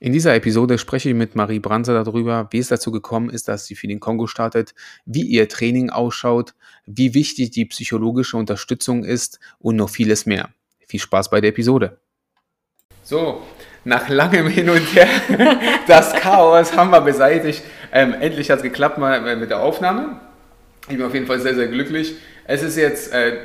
In dieser Episode spreche ich mit Marie Branser darüber, wie es dazu gekommen ist, dass sie für den Kongo startet, wie ihr Training ausschaut, wie wichtig die psychologische Unterstützung ist und noch vieles mehr. Viel Spaß bei der Episode. So, nach langem Hin und Her, das Chaos haben wir beseitigt. Ähm, endlich hat es geklappt mal mit der Aufnahme. Ich bin auf jeden Fall sehr, sehr glücklich. Es ist jetzt äh,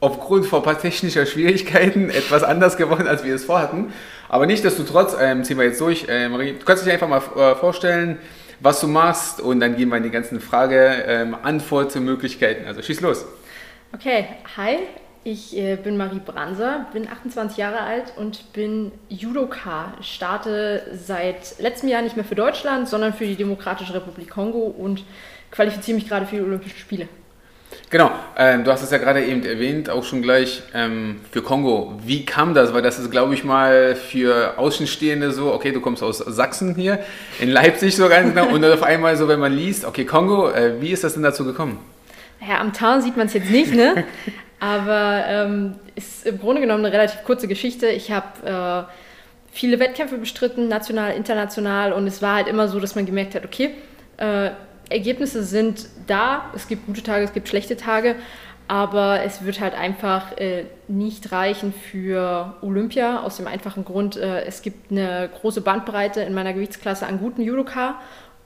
aufgrund von ein paar technischer Schwierigkeiten etwas anders geworden, als wir es vorhatten. Aber nichtsdestotrotz ähm, ziehen wir jetzt durch. Äh, Marie, du kannst dich einfach mal äh, vorstellen, was du machst und dann gehen wir in die ganzen Frage-Antwort-Möglichkeiten. Ähm, also schieß los. Okay, hi, ich äh, bin Marie Branser, bin 28 Jahre alt und bin Judoka. Starte seit letztem Jahr nicht mehr für Deutschland, sondern für die Demokratische Republik Kongo und qualifiziere mich gerade für die Olympischen Spiele. Genau, ähm, du hast es ja gerade eben erwähnt, auch schon gleich ähm, für Kongo. Wie kam das? Weil das ist, glaube ich, mal für Außenstehende so, okay, du kommst aus Sachsen hier, in Leipzig so ganz genau, und dann auf einmal so, wenn man liest, okay, Kongo, äh, wie ist das denn dazu gekommen? Ja, am Tarn sieht man es jetzt nicht, ne? Aber ähm, ist im Grunde genommen eine relativ kurze Geschichte. Ich habe äh, viele Wettkämpfe bestritten, national, international, und es war halt immer so, dass man gemerkt hat, okay, äh, Ergebnisse sind da. Es gibt gute Tage, es gibt schlechte Tage. Aber es wird halt einfach äh, nicht reichen für Olympia, aus dem einfachen Grund, äh, es gibt eine große Bandbreite in meiner Gewichtsklasse an guten Judoka.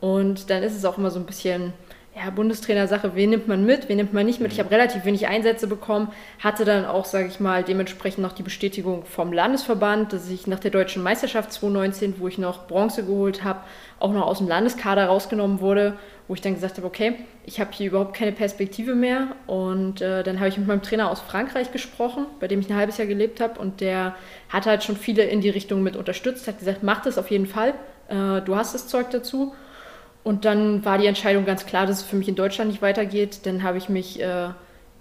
Und dann ist es auch immer so ein bisschen ja, Bundestrainer-Sache, wen nimmt man mit, wen nimmt man nicht mit. Ich habe relativ wenig Einsätze bekommen, hatte dann auch, sage ich mal, dementsprechend noch die Bestätigung vom Landesverband, dass ich nach der deutschen Meisterschaft 2019, wo ich noch Bronze geholt habe, auch noch aus dem Landeskader rausgenommen wurde, wo ich dann gesagt habe, okay, ich habe hier überhaupt keine Perspektive mehr. Und äh, dann habe ich mit meinem Trainer aus Frankreich gesprochen, bei dem ich ein halbes Jahr gelebt habe. Und der hat halt schon viele in die Richtung mit unterstützt, hat gesagt, mach das auf jeden Fall, äh, du hast das Zeug dazu. Und dann war die Entscheidung ganz klar, dass es für mich in Deutschland nicht weitergeht. Dann habe ich mich äh,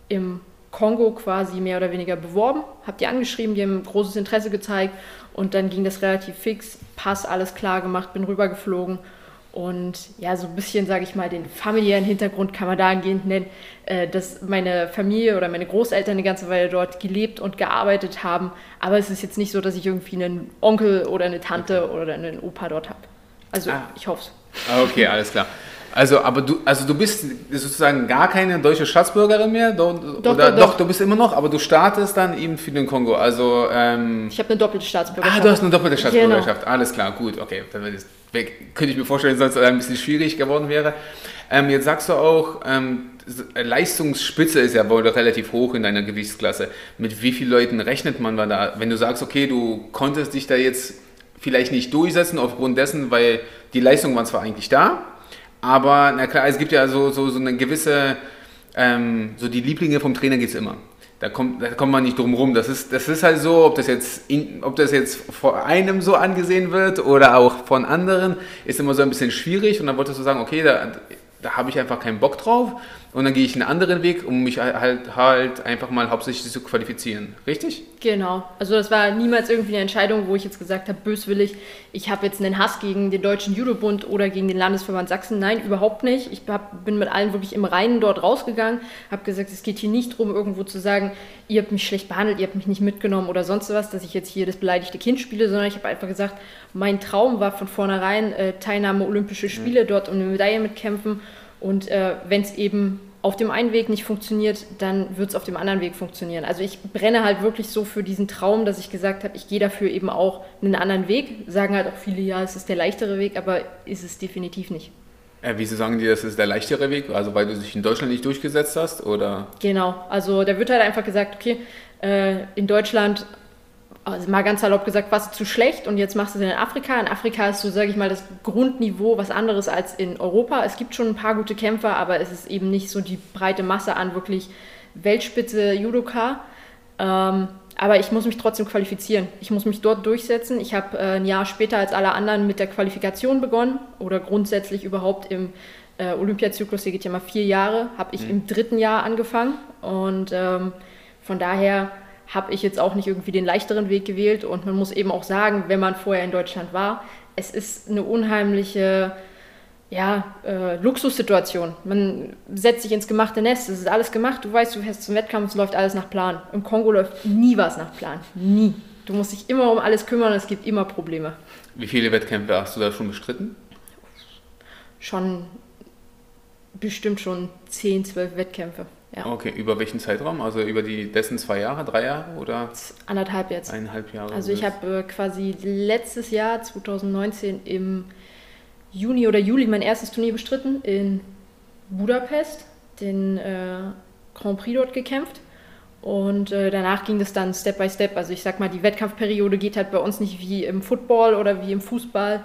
im Kongo quasi mehr oder weniger beworben, habe die angeschrieben, die haben großes Interesse gezeigt und dann ging das relativ fix, Pass, alles klar gemacht, bin rübergeflogen und ja, so ein bisschen, sage ich mal, den familiären Hintergrund kann man dahingehend nennen, äh, dass meine Familie oder meine Großeltern eine ganze Weile dort gelebt und gearbeitet haben, aber es ist jetzt nicht so, dass ich irgendwie einen Onkel oder eine Tante oder einen Opa dort habe. Also ah. ich hoffe es. Ah, okay, alles klar. Also, aber du, also du bist sozusagen gar keine deutsche Staatsbürgerin mehr? Doch, doch, oder, doch, doch, du bist immer noch, aber du startest dann eben für den Kongo. Also, ähm, ich habe eine doppelte Staatsbürgerschaft. Ah, du hast eine doppelte Staatsbürgerschaft. Genau. Alles klar, gut, okay. Dann könnte ich mir vorstellen, dass es ein bisschen schwierig geworden wäre. Ähm, jetzt sagst du auch, ähm, Leistungsspitze ist ja wohl relativ hoch in deiner Gewichtsklasse. Mit wie vielen Leuten rechnet man da? Wenn du sagst, okay, du konntest dich da jetzt vielleicht nicht durchsetzen aufgrund dessen, weil die Leistungen waren zwar eigentlich da, aber na klar, es gibt ja so, so, so eine gewisse, ähm, so die Lieblinge vom Trainer gibt es immer. Da kommt, da kommt man nicht drum rum. Das ist, das ist halt so, ob das, jetzt in, ob das jetzt vor einem so angesehen wird oder auch von anderen, ist immer so ein bisschen schwierig. Und dann wolltest du sagen, okay, da, da habe ich einfach keinen Bock drauf und dann gehe ich einen anderen Weg, um mich halt, halt einfach mal hauptsächlich zu qualifizieren. Richtig? Genau. Also das war niemals irgendwie eine Entscheidung, wo ich jetzt gesagt habe, böswillig, ich habe jetzt einen Hass gegen den Deutschen Judobund oder gegen den Landesverband Sachsen. Nein, überhaupt nicht. Ich hab, bin mit allen wirklich im Reinen dort rausgegangen, habe gesagt, es geht hier nicht darum, irgendwo zu sagen, ihr habt mich schlecht behandelt, ihr habt mich nicht mitgenommen oder sonst was, dass ich jetzt hier das beleidigte Kind spiele, sondern ich habe einfach gesagt, mein Traum war von vornherein äh, Teilnahme Olympische Spiele, mhm. dort um eine Medaille mitkämpfen. Und äh, wenn es eben auf dem einen Weg nicht funktioniert, dann wird es auf dem anderen Weg funktionieren. Also ich brenne halt wirklich so für diesen Traum, dass ich gesagt habe, ich gehe dafür eben auch einen anderen Weg. Sagen halt auch viele, ja, es ist der leichtere Weg, aber ist es definitiv nicht. Äh, wieso sagen die, das ist der leichtere Weg? Also weil du dich in Deutschland nicht durchgesetzt hast? Oder? Genau, also da wird halt einfach gesagt, okay, äh, in Deutschland also mal ganz salopp gesagt, warst du zu schlecht und jetzt machst du es in Afrika. In Afrika ist so, sage ich mal, das Grundniveau was anderes als in Europa. Es gibt schon ein paar gute Kämpfer, aber es ist eben nicht so die breite Masse an wirklich Weltspitze Judoka. Ähm, aber ich muss mich trotzdem qualifizieren. Ich muss mich dort durchsetzen. Ich habe äh, ein Jahr später als alle anderen mit der Qualifikation begonnen oder grundsätzlich überhaupt im äh, Olympiazyklus, hier geht ja mal vier Jahre, habe ich mhm. im dritten Jahr angefangen und ähm, von daher habe ich jetzt auch nicht irgendwie den leichteren Weg gewählt. Und man muss eben auch sagen, wenn man vorher in Deutschland war, es ist eine unheimliche ja, äh, Luxussituation. Man setzt sich ins gemachte Nest, es ist alles gemacht, du weißt, du fährst zum Wettkampf, es läuft alles nach Plan. Im Kongo läuft nie was nach Plan. Nie. Du musst dich immer um alles kümmern, es gibt immer Probleme. Wie viele Wettkämpfe hast du da schon bestritten? Schon bestimmt schon 10, 12 Wettkämpfe. Ja. Okay, über welchen Zeitraum? Also über die dessen zwei Jahre, drei Jahre oder? Anderthalb jetzt. Eineinhalb Jahre. Also ich habe äh, quasi letztes Jahr, 2019, im Juni oder Juli mein erstes Turnier bestritten in Budapest, den äh, Grand Prix dort gekämpft. Und äh, danach ging das dann Step by Step. Also ich sag mal, die Wettkampfperiode geht halt bei uns nicht wie im Football oder wie im Fußball.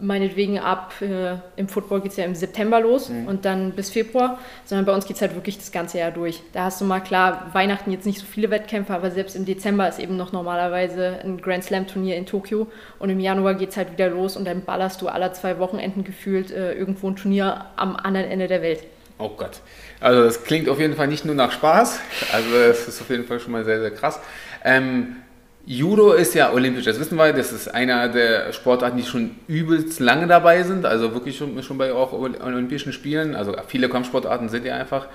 Meinetwegen ab, äh, im Football geht es ja im September los mhm. und dann bis Februar, sondern bei uns geht es halt wirklich das ganze Jahr durch. Da hast du mal klar, Weihnachten jetzt nicht so viele Wettkämpfe, aber selbst im Dezember ist eben noch normalerweise ein Grand Slam Turnier in Tokio und im Januar geht es halt wieder los und dann ballerst du alle zwei Wochenenden gefühlt äh, irgendwo ein Turnier am anderen Ende der Welt. Oh Gott. Also das klingt auf jeden Fall nicht nur nach Spaß, also es ist auf jeden Fall schon mal sehr, sehr krass. Ähm, Judo ist ja olympisch, das wissen wir, das ist einer der Sportarten, die schon übelst lange dabei sind, also wirklich schon, schon bei auch Olympischen Spielen. Also viele Kampfsportarten sind ja einfach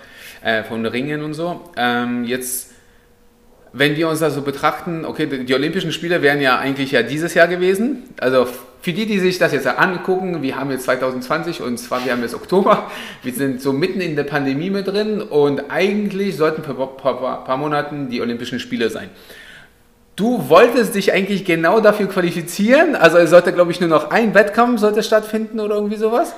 äh, von Ringen und so. Ähm, jetzt, wenn wir uns da so betrachten, okay, die Olympischen Spiele wären ja eigentlich ja dieses Jahr gewesen. Also für die, die sich das jetzt angucken, wir haben jetzt 2020 und zwar wir haben jetzt Oktober, wir sind so mitten in der Pandemie mit drin und eigentlich sollten ein paar, paar, paar Monaten die Olympischen Spiele sein. Du wolltest dich eigentlich genau dafür qualifizieren. Also es sollte, glaube ich, nur noch ein Wettkampf sollte stattfinden oder irgendwie sowas.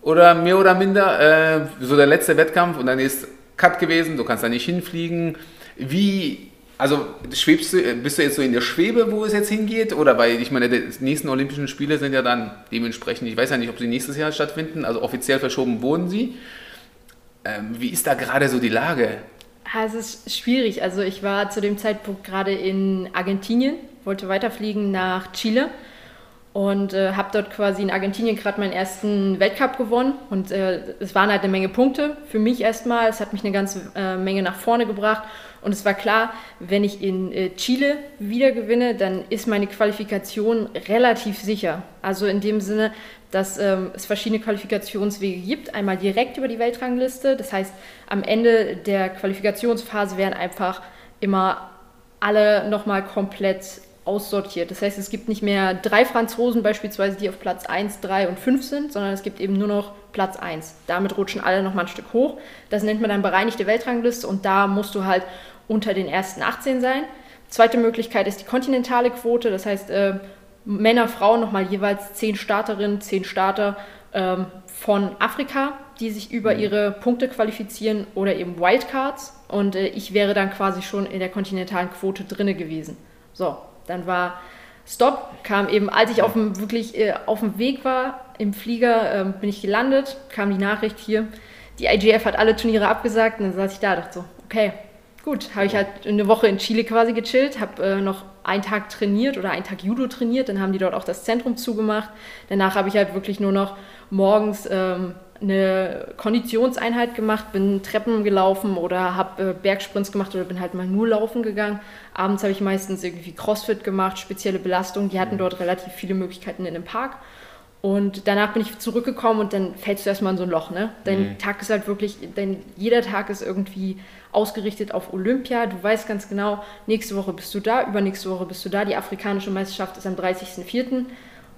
Oder mehr oder minder äh, so der letzte Wettkampf und dann ist Cut gewesen, du kannst da nicht hinfliegen. Wie, also schwebst du, bist du jetzt so in der Schwebe, wo es jetzt hingeht? Oder weil, ich meine, die nächsten Olympischen Spiele sind ja dann dementsprechend, ich weiß ja nicht, ob sie nächstes Jahr stattfinden, also offiziell verschoben wurden sie. Ähm, wie ist da gerade so die Lage? Ja, es ist schwierig. Also ich war zu dem Zeitpunkt gerade in Argentinien, wollte weiterfliegen nach Chile und äh, habe dort quasi in Argentinien gerade meinen ersten Weltcup gewonnen und äh, es waren halt eine Menge Punkte für mich erstmal. Es hat mich eine ganze äh, Menge nach vorne gebracht und es war klar, wenn ich in äh, Chile wieder gewinne, dann ist meine Qualifikation relativ sicher. Also in dem Sinne, dass ähm, es verschiedene Qualifikationswege gibt. Einmal direkt über die Weltrangliste. Das heißt, am Ende der Qualifikationsphase werden einfach immer alle nochmal komplett aussortiert. Das heißt, es gibt nicht mehr drei Franzosen beispielsweise, die auf Platz 1, 3 und 5 sind, sondern es gibt eben nur noch Platz 1. Damit rutschen alle nochmal ein Stück hoch. Das nennt man dann bereinigte Weltrangliste und da musst du halt unter den ersten 18 sein. Zweite Möglichkeit ist die kontinentale Quote, das heißt, äh, Männer, Frauen nochmal jeweils zehn Starterinnen, zehn Starter ähm, von Afrika, die sich über mhm. ihre Punkte qualifizieren oder eben Wildcards. Und äh, ich wäre dann quasi schon in der kontinentalen Quote drinne gewesen. So, dann war Stop, kam eben, als ich auf dem, wirklich äh, auf dem Weg war im Flieger, äh, bin ich gelandet, kam die Nachricht hier, die IGF hat alle Turniere abgesagt und dann saß ich da, dachte so, okay, gut, habe ich halt eine Woche in Chile quasi gechillt, habe äh, noch einen Tag trainiert oder einen Tag Judo trainiert, dann haben die dort auch das Zentrum zugemacht. Danach habe ich halt wirklich nur noch morgens ähm, eine Konditionseinheit gemacht, bin Treppen gelaufen oder habe äh, Bergsprints gemacht oder bin halt mal nur laufen gegangen. Abends habe ich meistens irgendwie Crossfit gemacht, spezielle Belastung. Die hatten dort relativ viele Möglichkeiten in dem Park. Und danach bin ich zurückgekommen und dann fällst du erstmal in so ein Loch. Ne? Dein mhm. Tag ist halt wirklich, dein, jeder Tag ist irgendwie ausgerichtet auf Olympia. Du weißt ganz genau, nächste Woche bist du da, übernächste Woche bist du da. Die afrikanische Meisterschaft ist am 30.04.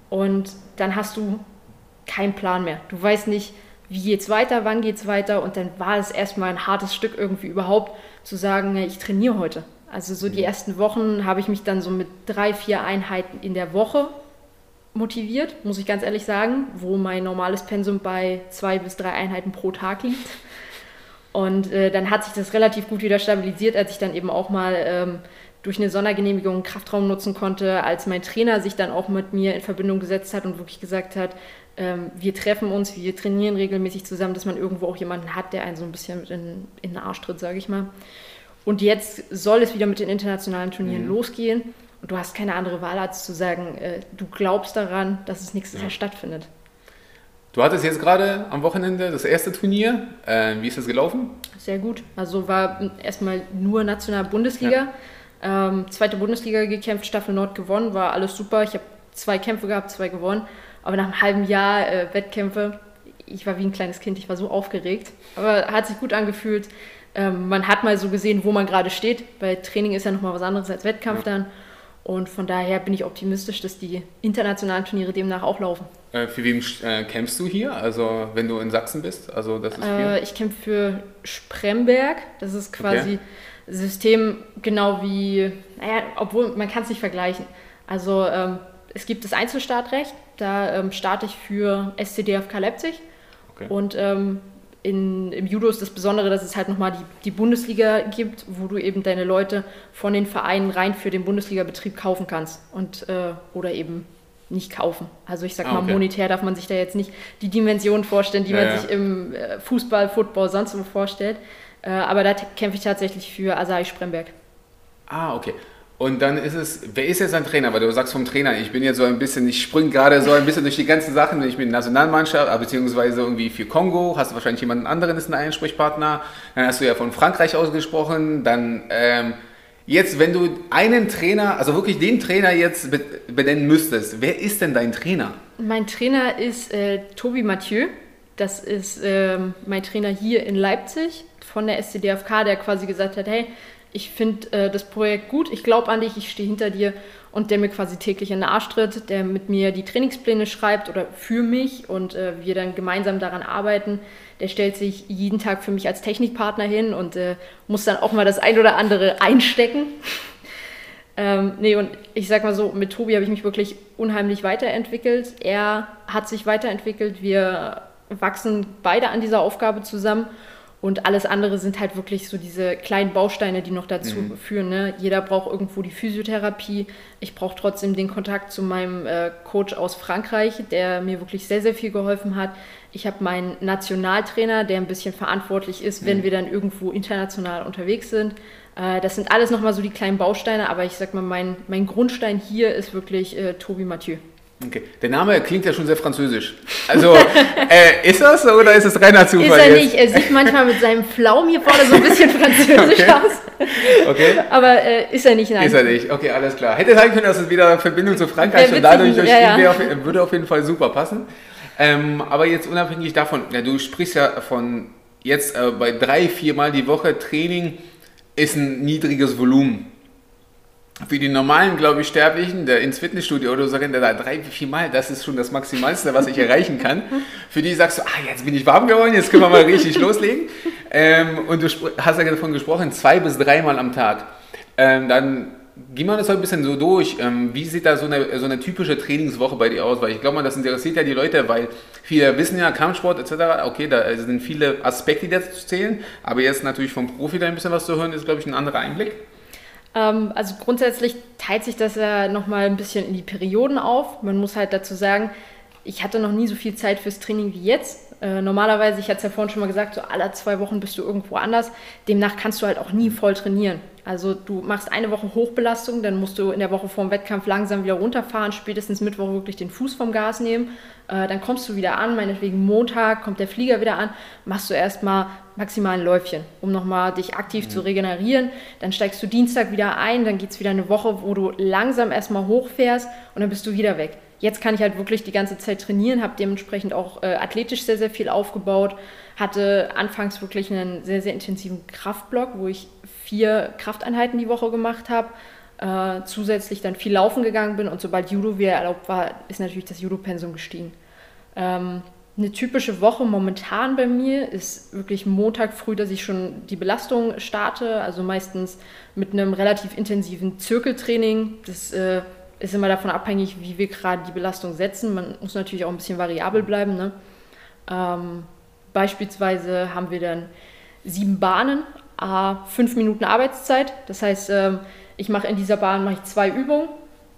Und dann hast du keinen Plan mehr. Du weißt nicht, wie geht's weiter, wann geht's weiter. Und dann war es erstmal ein hartes Stück irgendwie überhaupt zu sagen, ich trainiere heute. Also so die mhm. ersten Wochen habe ich mich dann so mit drei, vier Einheiten in der Woche motiviert, muss ich ganz ehrlich sagen, wo mein normales Pensum bei zwei bis drei Einheiten pro Tag liegt. Und äh, dann hat sich das relativ gut wieder stabilisiert, als ich dann eben auch mal ähm, durch eine Sondergenehmigung Kraftraum nutzen konnte, als mein Trainer sich dann auch mit mir in Verbindung gesetzt hat und wirklich gesagt hat, ähm, wir treffen uns, wir trainieren regelmäßig zusammen, dass man irgendwo auch jemanden hat, der einen so ein bisschen in, in den Arsch tritt, sage ich mal. Und jetzt soll es wieder mit den internationalen Turnieren mhm. losgehen. Und du hast keine andere Wahl, als zu sagen, äh, du glaubst daran, dass es nächstes ja. Jahr stattfindet. Du hattest jetzt gerade am Wochenende das erste Turnier. Äh, wie ist das gelaufen? Sehr gut. Also war erstmal nur national Bundesliga. Ja. Ähm, zweite Bundesliga gekämpft, Staffel Nord gewonnen, war alles super. Ich habe zwei Kämpfe gehabt, zwei gewonnen. Aber nach einem halben Jahr äh, Wettkämpfe, ich war wie ein kleines Kind, ich war so aufgeregt. Aber hat sich gut angefühlt. Ähm, man hat mal so gesehen, wo man gerade steht. Bei Training ist ja nochmal was anderes als Wettkampf ja. dann. Und von daher bin ich optimistisch, dass die internationalen Turniere demnach auch laufen. Äh, für wen äh, kämpfst du hier? Also wenn du in Sachsen bist? Also das ist äh, ich kämpfe für Spremberg. Das ist quasi okay. System genau wie, naja, obwohl man kann es nicht vergleichen. Also ähm, es gibt das Einzelstartrecht. Da ähm, starte ich für SCDFK Leipzig. Okay. Und ähm, in, im Judo ist das Besondere, dass es halt nochmal die, die Bundesliga gibt, wo du eben deine Leute von den Vereinen rein für den Bundesliga-Betrieb kaufen kannst und äh, oder eben nicht kaufen. Also ich sag ah, mal, okay. monetär darf man sich da jetzt nicht die Dimension vorstellen, die ja, man ja. sich im äh, Fußball, Football, sonst wo vorstellt. Äh, aber da kämpfe ich tatsächlich für Asai Spremberg. Ah, okay. Und dann ist es, wer ist jetzt ein Trainer? Weil du sagst vom Trainer, ich bin jetzt so ein bisschen, ich springe gerade so ein bisschen durch die ganzen Sachen, ich bin Nationalmannschaft, äh, beziehungsweise irgendwie für Kongo, hast du wahrscheinlich jemanden anderen, ist ein Ansprechpartner. Dann hast du ja von Frankreich ausgesprochen. Dann ähm, jetzt, wenn du einen Trainer, also wirklich den Trainer jetzt benennen müsstest, wer ist denn dein Trainer? Mein Trainer ist äh, Tobi Mathieu. Das ist äh, mein Trainer hier in Leipzig von der SCDFK, der quasi gesagt hat, hey, ich finde äh, das Projekt gut, ich glaube an dich, ich stehe hinter dir und der mir quasi täglich in den Arsch tritt, der mit mir die Trainingspläne schreibt oder für mich und äh, wir dann gemeinsam daran arbeiten. Der stellt sich jeden Tag für mich als Technikpartner hin und äh, muss dann auch mal das ein oder andere einstecken. ähm, nee, und ich sag mal so, mit Tobi habe ich mich wirklich unheimlich weiterentwickelt. Er hat sich weiterentwickelt. Wir wachsen beide an dieser Aufgabe zusammen. Und alles andere sind halt wirklich so diese kleinen Bausteine, die noch dazu mhm. führen. Ne? Jeder braucht irgendwo die Physiotherapie. Ich brauche trotzdem den Kontakt zu meinem äh, Coach aus Frankreich, der mir wirklich sehr, sehr viel geholfen hat. Ich habe meinen Nationaltrainer, der ein bisschen verantwortlich ist, mhm. wenn wir dann irgendwo international unterwegs sind. Äh, das sind alles nochmal so die kleinen Bausteine, aber ich sag mal, mein, mein Grundstein hier ist wirklich äh, Tobi Mathieu. Okay. Der Name klingt ja schon sehr französisch. Also, äh, ist das oder ist es reiner Zufall? Ist er jetzt? nicht. Er sieht manchmal mit seinem Pflaum hier vorne so ein bisschen französisch okay. aus. Okay. Aber äh, ist er nicht, nein. Ist er nicht. Okay, alles klar. Hätte sein können, dass es wieder Verbindung zu Frankreich und dadurch durch ja, ja. Auf, würde auf jeden Fall super passen. Ähm, aber jetzt unabhängig davon, ja, du sprichst ja von jetzt äh, bei drei, vier Mal die Woche Training ist ein niedriges Volumen für die normalen, glaube ich, Sterblichen, der ins Fitnessstudio oder so rennt, der da drei, vier Mal, das ist schon das Maximalste, was ich erreichen kann. Für die sagst du, ah, jetzt bin ich warm geworden, jetzt können wir mal richtig loslegen. Ähm, und du hast ja davon gesprochen, zwei bis dreimal am Tag. Ähm, dann gehen wir das so ein bisschen so durch. Ähm, wie sieht da so eine, so eine typische Trainingswoche bei dir aus? Weil ich glaube mal, das interessiert ja die Leute, weil viele wissen ja, Kampfsport etc., okay, da sind viele Aspekte, die dazu zählen, aber jetzt natürlich vom Profi da ein bisschen was zu hören, ist, glaube ich, ein anderer Einblick. Ähm, also grundsätzlich teilt sich das ja nochmal ein bisschen in die Perioden auf. Man muss halt dazu sagen, ich hatte noch nie so viel Zeit fürs Training wie jetzt. Äh, normalerweise, ich hatte es ja vorhin schon mal gesagt, so alle zwei Wochen bist du irgendwo anders. Demnach kannst du halt auch nie voll trainieren. Also du machst eine Woche Hochbelastung, dann musst du in der Woche vorm Wettkampf langsam wieder runterfahren, spätestens Mittwoch wirklich den Fuß vom Gas nehmen. Äh, dann kommst du wieder an, meinetwegen Montag kommt der Flieger wieder an, machst du erstmal maximal ein Läufchen, um nochmal dich aktiv mhm. zu regenerieren. Dann steigst du Dienstag wieder ein, dann geht es wieder eine Woche, wo du langsam erstmal hochfährst und dann bist du wieder weg. Jetzt kann ich halt wirklich die ganze Zeit trainieren, habe dementsprechend auch äh, athletisch sehr, sehr viel aufgebaut, hatte anfangs wirklich einen sehr, sehr intensiven Kraftblock, wo ich vier Krafteinheiten die Woche gemacht habe. Äh, zusätzlich dann viel laufen gegangen bin und sobald Judo wieder erlaubt war, ist natürlich das Judo-Pensum gestiegen. Ähm, eine typische Woche momentan bei mir ist wirklich Montag früh, dass ich schon die Belastung starte, also meistens mit einem relativ intensiven Zirkeltraining. Das äh, ist immer davon abhängig, wie wir gerade die Belastung setzen. Man muss natürlich auch ein bisschen variabel bleiben. Ne? Ähm, beispielsweise haben wir dann sieben Bahnen A, fünf Minuten Arbeitszeit. Das heißt, ähm, ich mache in dieser Bahn mache ich zwei Übungen.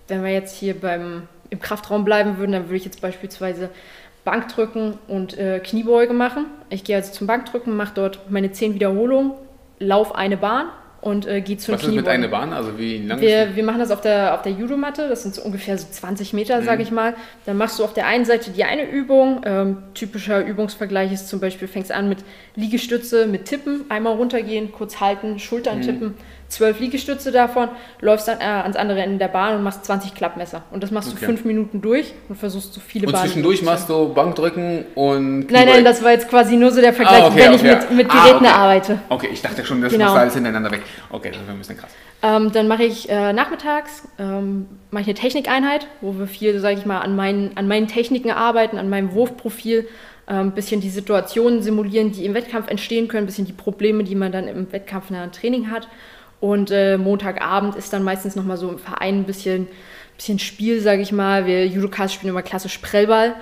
Wenn wir jetzt hier beim, im Kraftraum bleiben würden, dann würde ich jetzt beispielsweise Bankdrücken und äh, Kniebeuge machen. Ich gehe also zum Bankdrücken, mache dort meine zehn Wiederholungen, laufe eine Bahn und äh, gehe zum Was ist mit einer Bahn? Also wie lang wir, wir machen das auf der, auf der Judomatte, das sind so ungefähr so 20 Meter, mhm. sage ich mal. Dann machst du auf der einen Seite die eine Übung. Ähm, typischer Übungsvergleich ist zum Beispiel, fängst an mit Liegestütze, mit Tippen, einmal runtergehen, kurz halten, Schultern mhm. tippen, zwölf Liegestütze davon, läufst dann äh, ans andere Ende der Bahn und machst 20 Klappmesser. Und das machst okay. du fünf Minuten durch und versuchst so viele Und Bahnen zwischendurch machst du Bankdrücken und. Nein, nein, das war jetzt quasi nur so der Vergleich, ah, okay, wenn okay. ich mit, mit ah, Geräten ah, arbeite. Okay, ich dachte schon, das genau. machst du alles hintereinander weg. Okay, das ist ein bisschen krass. Ähm, dann mache ich äh, nachmittags ähm, mache ich eine Technikeinheit, wo wir viel, sage ich mal, an meinen, an meinen Techniken arbeiten, an meinem Wurfprofil, ein ähm, bisschen die Situationen simulieren, die im Wettkampf entstehen können, ein bisschen die Probleme, die man dann im Wettkampf nach Training hat. Und äh, Montagabend ist dann meistens nochmal so im Verein ein bisschen, bisschen Spiel, sage ich mal. Wir Judokas spielen immer klassisch Prellball.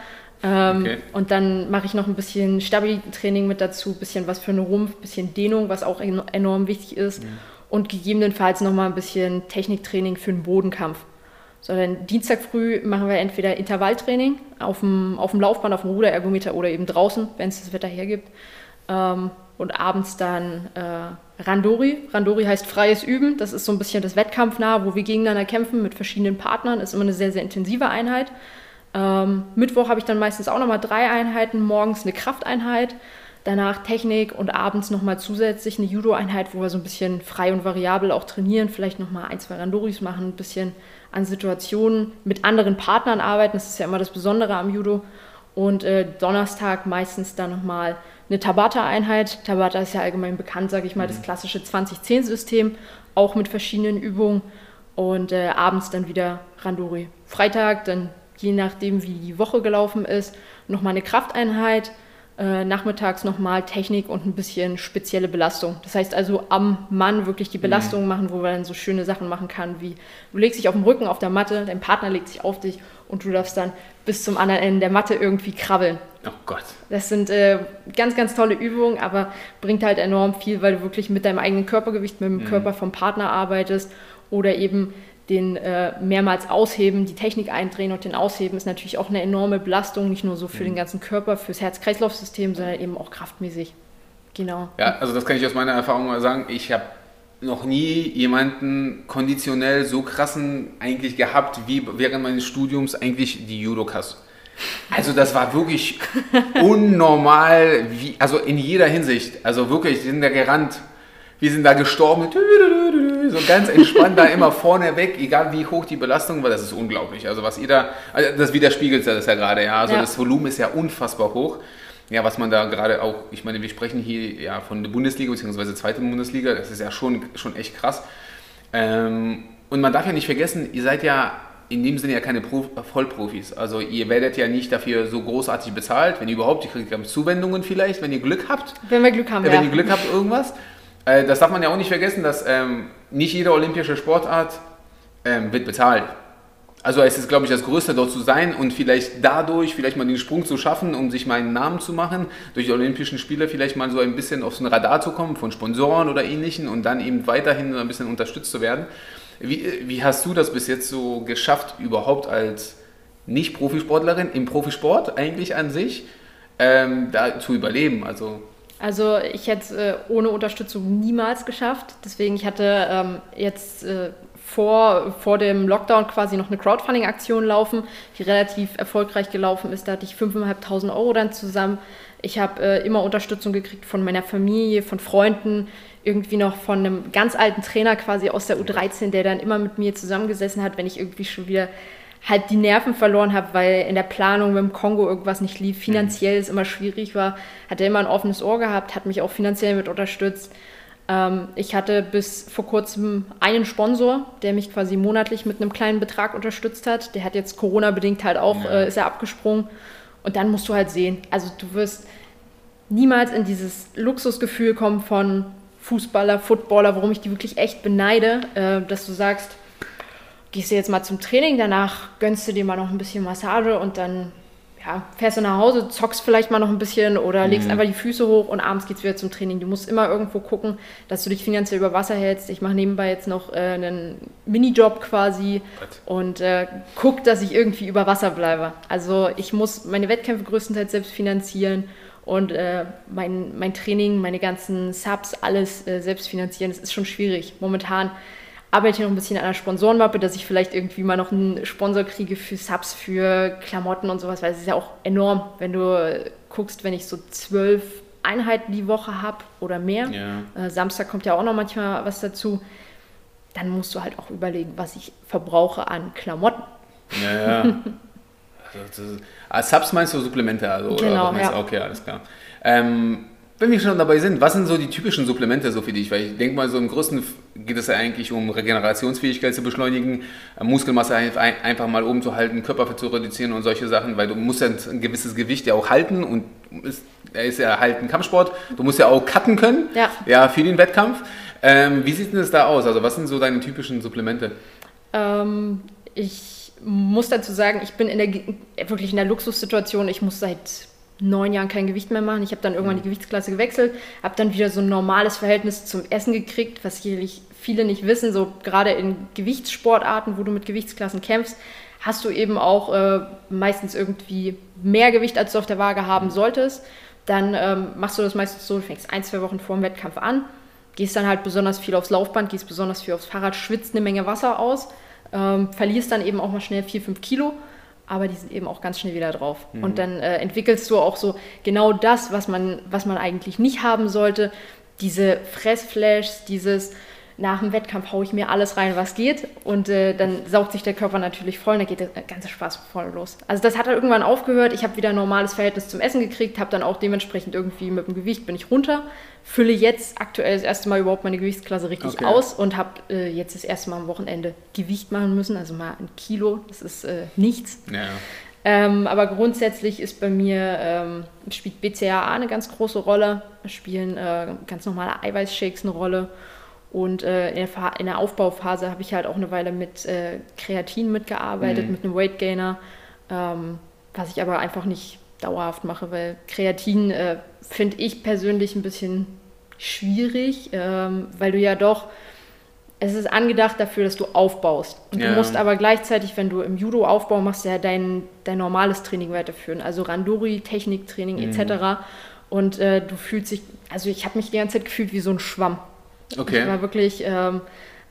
Ähm, okay. Und dann mache ich noch ein bisschen Stabilitätstraining mit dazu, ein bisschen was für eine Rumpf, ein bisschen Dehnung, was auch enorm wichtig ist. Mhm. Und gegebenenfalls nochmal ein bisschen Techniktraining für den Bodenkampf sondern Dienstag früh machen wir entweder Intervalltraining auf dem, auf dem Laufband, auf dem Ruderergometer oder eben draußen, wenn es das Wetter hergibt. Ähm, und abends dann äh, Randori. Randori heißt freies Üben. Das ist so ein bisschen das Wettkampfnah, wo wir gegeneinander kämpfen mit verschiedenen Partnern. Ist immer eine sehr, sehr intensive Einheit. Ähm, Mittwoch habe ich dann meistens auch nochmal drei Einheiten. Morgens eine Krafteinheit, danach Technik und abends nochmal zusätzlich eine Judo-Einheit, wo wir so ein bisschen frei und variabel auch trainieren. Vielleicht nochmal ein, zwei Randoris machen, ein bisschen an Situationen mit anderen Partnern arbeiten. Das ist ja immer das Besondere am Judo. Und äh, Donnerstag meistens dann nochmal eine Tabata-Einheit. Tabata ist ja allgemein bekannt, sage ich mal, das mhm. klassische 20-10-System, auch mit verschiedenen Übungen. Und äh, abends dann wieder Randori. Freitag dann, je nachdem, wie die Woche gelaufen ist, nochmal eine Krafteinheit äh, nachmittags nochmal Technik und ein bisschen spezielle Belastung. Das heißt also am Mann wirklich die Belastung mhm. machen, wo man dann so schöne Sachen machen kann, wie du legst dich auf den Rücken auf der Matte, dein Partner legt sich auf dich und du darfst dann bis zum anderen Ende der Matte irgendwie krabbeln. Oh Gott. Das sind äh, ganz, ganz tolle Übungen, aber bringt halt enorm viel, weil du wirklich mit deinem eigenen Körpergewicht, mit dem mhm. Körper vom Partner arbeitest oder eben den äh, mehrmals ausheben, die Technik eindrehen und den ausheben ist natürlich auch eine enorme Belastung, nicht nur so für mhm. den ganzen Körper, fürs Herz-Kreislauf-System, sondern eben auch kraftmäßig. Genau. Ja, also das kann ich aus meiner Erfahrung mal sagen. Ich habe noch nie jemanden konditionell so krassen eigentlich gehabt, wie während meines Studiums eigentlich die Judokas. Also das war wirklich unnormal, wie, also in jeder Hinsicht. Also wirklich, die sind da gerannt wir sind da gestorben, so ganz entspannt da immer vorne weg, egal wie hoch die Belastung war, das ist unglaublich. Also was ihr da, also das widerspiegelt das ja gerade, ja. Also ja. das Volumen ist ja unfassbar hoch. Ja, was man da gerade auch, ich meine, wir sprechen hier ja von der Bundesliga bzw. zweiten Bundesliga, das ist ja schon, schon echt krass. Ähm, und man darf ja nicht vergessen, ihr seid ja in dem Sinne ja keine Prof Vollprofis. Also ihr werdet ja nicht dafür so großartig bezahlt, wenn ihr überhaupt, ihr kriegt Zuwendungen vielleicht, wenn ihr Glück habt. Wenn wir Glück haben, äh, Wenn ja. ihr Glück habt, irgendwas. Äh, das darf man ja auch nicht vergessen, dass ähm, nicht jede olympische Sportart ähm, wird bezahlt. Also es ist, glaube ich, das Größte dort zu sein und vielleicht dadurch vielleicht mal den Sprung zu schaffen, um sich meinen Namen zu machen, durch die Olympischen Spiele vielleicht mal so ein bisschen aufs Radar zu kommen von Sponsoren oder ähnlichen und dann eben weiterhin ein bisschen unterstützt zu werden. Wie, wie hast du das bis jetzt so geschafft, überhaupt als Nicht-Profisportlerin im Profisport eigentlich an sich ähm, da zu überleben? Also also ich hätte es äh, ohne Unterstützung niemals geschafft. Deswegen, ich hatte ähm, jetzt äh, vor, vor dem Lockdown quasi noch eine Crowdfunding-Aktion laufen, die relativ erfolgreich gelaufen ist. Da hatte ich 5.500 Euro dann zusammen. Ich habe äh, immer Unterstützung gekriegt von meiner Familie, von Freunden, irgendwie noch von einem ganz alten Trainer quasi aus der U13, der dann immer mit mir zusammengesessen hat, wenn ich irgendwie schon wieder halt die Nerven verloren habe, weil in der Planung mit dem Kongo irgendwas nicht lief, finanziell es immer schwierig war, hat er immer ein offenes Ohr gehabt, hat mich auch finanziell mit unterstützt. Ähm, ich hatte bis vor kurzem einen Sponsor, der mich quasi monatlich mit einem kleinen Betrag unterstützt hat. Der hat jetzt Corona-bedingt halt auch, ja. äh, ist er abgesprungen. Und dann musst du halt sehen, also du wirst niemals in dieses Luxusgefühl kommen von Fußballer, Footballer, warum ich die wirklich echt beneide, äh, dass du sagst, gehst du jetzt mal zum Training, danach gönnst du dir mal noch ein bisschen Massage und dann ja, fährst du nach Hause, zockst vielleicht mal noch ein bisschen oder legst mhm. einfach die Füße hoch und abends geht's wieder zum Training. Du musst immer irgendwo gucken, dass du dich finanziell über Wasser hältst. Ich mache nebenbei jetzt noch äh, einen Minijob quasi What? und äh, guck, dass ich irgendwie über Wasser bleibe. Also ich muss meine Wettkämpfe größtenteils selbst finanzieren und äh, mein, mein Training, meine ganzen Subs, alles äh, selbst finanzieren. Das ist schon schwierig. Momentan arbeite ich noch ein bisschen an der Sponsorenmappe, dass ich vielleicht irgendwie mal noch einen Sponsor kriege für Subs, für Klamotten und sowas, weil es ist ja auch enorm, wenn du guckst, wenn ich so zwölf Einheiten die Woche habe oder mehr. Ja. Äh, Samstag kommt ja auch noch manchmal was dazu. dann musst du halt auch überlegen, was ich verbrauche an Klamotten. Ja, ja. also, als Subs meinst du Supplemente? Also, genau, meinst, ja. Okay, alles klar. Ähm, wenn wir schon dabei sind, was sind so die typischen Supplemente so für dich? Weil ich denke mal, so im Größten geht es ja eigentlich um Regenerationsfähigkeit zu beschleunigen, äh, Muskelmasse einfach mal oben zu halten, Körperfett zu reduzieren und solche Sachen, weil du musst ja ein gewisses Gewicht ja auch halten und er ist ja halt ein Kampfsport. Du musst ja auch cutten können, ja, ja für den Wettkampf. Ähm, wie sieht denn das da aus? Also was sind so deine typischen Supplemente? Ähm, ich muss dazu sagen, ich bin in der, wirklich in der Luxussituation. Ich muss seit neun Jahren kein Gewicht mehr machen. Ich habe dann irgendwann die mhm. Gewichtsklasse gewechselt, habe dann wieder so ein normales Verhältnis zum Essen gekriegt, was sicherlich viele nicht wissen. So gerade in Gewichtssportarten, wo du mit Gewichtsklassen kämpfst, hast du eben auch äh, meistens irgendwie mehr Gewicht, als du auf der Waage haben solltest. Dann ähm, machst du das meistens so, du fängst ein, zwei Wochen vor dem Wettkampf an, gehst dann halt besonders viel aufs Laufband, gehst besonders viel aufs Fahrrad, schwitzt eine Menge Wasser aus, ähm, verlierst dann eben auch mal schnell 4, 5 Kilo aber die sind eben auch ganz schnell wieder drauf. Mhm. Und dann äh, entwickelst du auch so genau das, was man, was man eigentlich nicht haben sollte. Diese Fressflashs, dieses nach dem Wettkampf haue ich mir alles rein, was geht. Und äh, dann saugt sich der Körper natürlich voll und dann geht der ganze Spaß voll los. Also das hat dann irgendwann aufgehört. Ich habe wieder ein normales Verhältnis zum Essen gekriegt, habe dann auch dementsprechend irgendwie mit dem Gewicht bin ich runter. Fülle jetzt aktuell das erste Mal überhaupt meine Gewichtsklasse richtig okay. aus und habe äh, jetzt das erste Mal am Wochenende Gewicht machen müssen. Also mal ein Kilo, das ist äh, nichts. Ja. Ähm, aber grundsätzlich ist bei mir, ähm, spielt BCAA eine ganz große Rolle, spielen äh, ganz normale Eiweißshakes eine Rolle. Und äh, in, der in, der Aufbauphase habe ich halt auch eine Weile mit äh, Kreatin mitgearbeitet, mhm. mit einem Weight Gainer, ähm, was ich aber einfach nicht dauerhaft mache, weil Kreatin äh, finde ich persönlich ein bisschen schwierig, ähm, weil du ja doch, es ist angedacht dafür, dass du aufbaust. Und ja. du musst aber gleichzeitig, wenn du im Judo Aufbau machst, ja dein, dein normales Training weiterführen, also Randori, Techniktraining mhm. etc. Und äh, du fühlst dich, also ich habe mich die ganze Zeit gefühlt wie so ein Schwamm. Okay. Ich war wirklich ähm,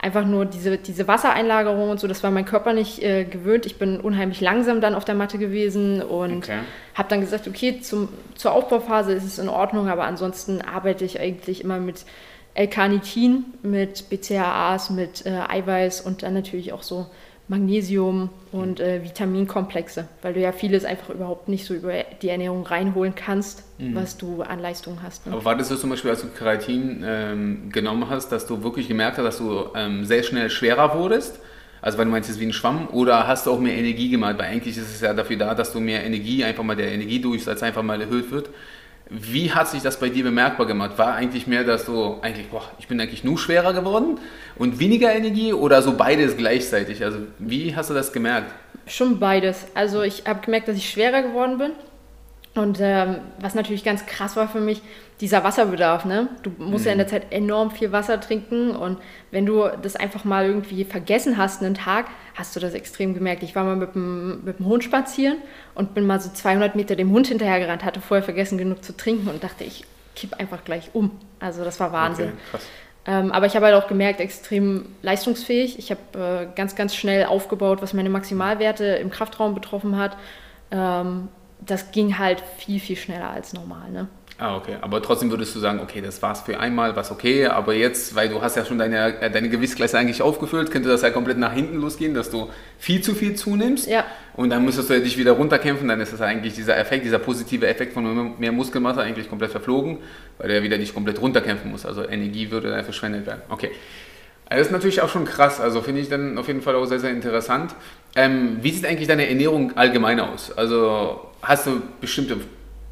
einfach nur diese, diese Wassereinlagerung und so, das war mein Körper nicht äh, gewöhnt. Ich bin unheimlich langsam dann auf der Matte gewesen und okay. habe dann gesagt, okay, zum, zur Aufbauphase ist es in Ordnung, aber ansonsten arbeite ich eigentlich immer mit L-Carnitin, mit BCAAs, mit äh, Eiweiß und dann natürlich auch so Magnesium und äh, Vitaminkomplexe, weil du ja vieles einfach überhaupt nicht so über die Ernährung reinholen kannst, mhm. was du an Leistung hast. Ne? Aber war das so zum Beispiel, als du Keratin ähm, genommen hast, dass du wirklich gemerkt hast, dass du ähm, sehr schnell schwerer wurdest? Also weil du meinst, es ist wie ein Schwamm oder hast du auch mehr Energie gemacht? Weil eigentlich ist es ja dafür da, dass du mehr Energie, einfach mal der Energiedurchsatz einfach mal erhöht wird. Wie hat sich das bei dir bemerkbar gemacht? War eigentlich mehr, dass du eigentlich, boah, ich bin eigentlich nur schwerer geworden und weniger Energie oder so beides gleichzeitig? Also wie hast du das gemerkt? Schon beides. Also ich habe gemerkt, dass ich schwerer geworden bin. Und ähm, was natürlich ganz krass war für mich, dieser Wasserbedarf. Ne? Du musst mhm. ja in der Zeit enorm viel Wasser trinken und wenn du das einfach mal irgendwie vergessen hast einen Tag, hast du das extrem gemerkt. Ich war mal mit dem, mit dem Hund spazieren und bin mal so 200 Meter dem Hund hinterhergerannt, hatte vorher vergessen genug zu trinken und dachte, ich kipp einfach gleich um. Also das war Wahnsinn. Okay, ähm, aber ich habe halt auch gemerkt, extrem leistungsfähig. Ich habe äh, ganz, ganz schnell aufgebaut, was meine Maximalwerte im Kraftraum betroffen hat. Ähm, das ging halt viel, viel schneller als normal. Ne? Ah, okay. Aber trotzdem würdest du sagen, okay, das war's für einmal, was okay, aber jetzt, weil du hast ja schon deine, äh, deine Gewichtsklasse eigentlich aufgefüllt, könnte das ja komplett nach hinten losgehen, dass du viel zu viel zunimmst. Ja. Und dann müsstest du dich wieder runterkämpfen, dann ist das eigentlich dieser Effekt, dieser positive Effekt von mehr Muskelmasse eigentlich komplett verflogen, weil du ja wieder nicht komplett runterkämpfen musst. Also Energie würde dann verschwendet werden. Okay. Das ist natürlich auch schon krass, also finde ich dann auf jeden Fall auch sehr, sehr interessant. Ähm, wie sieht eigentlich deine Ernährung allgemein aus? Also hast du bestimmte,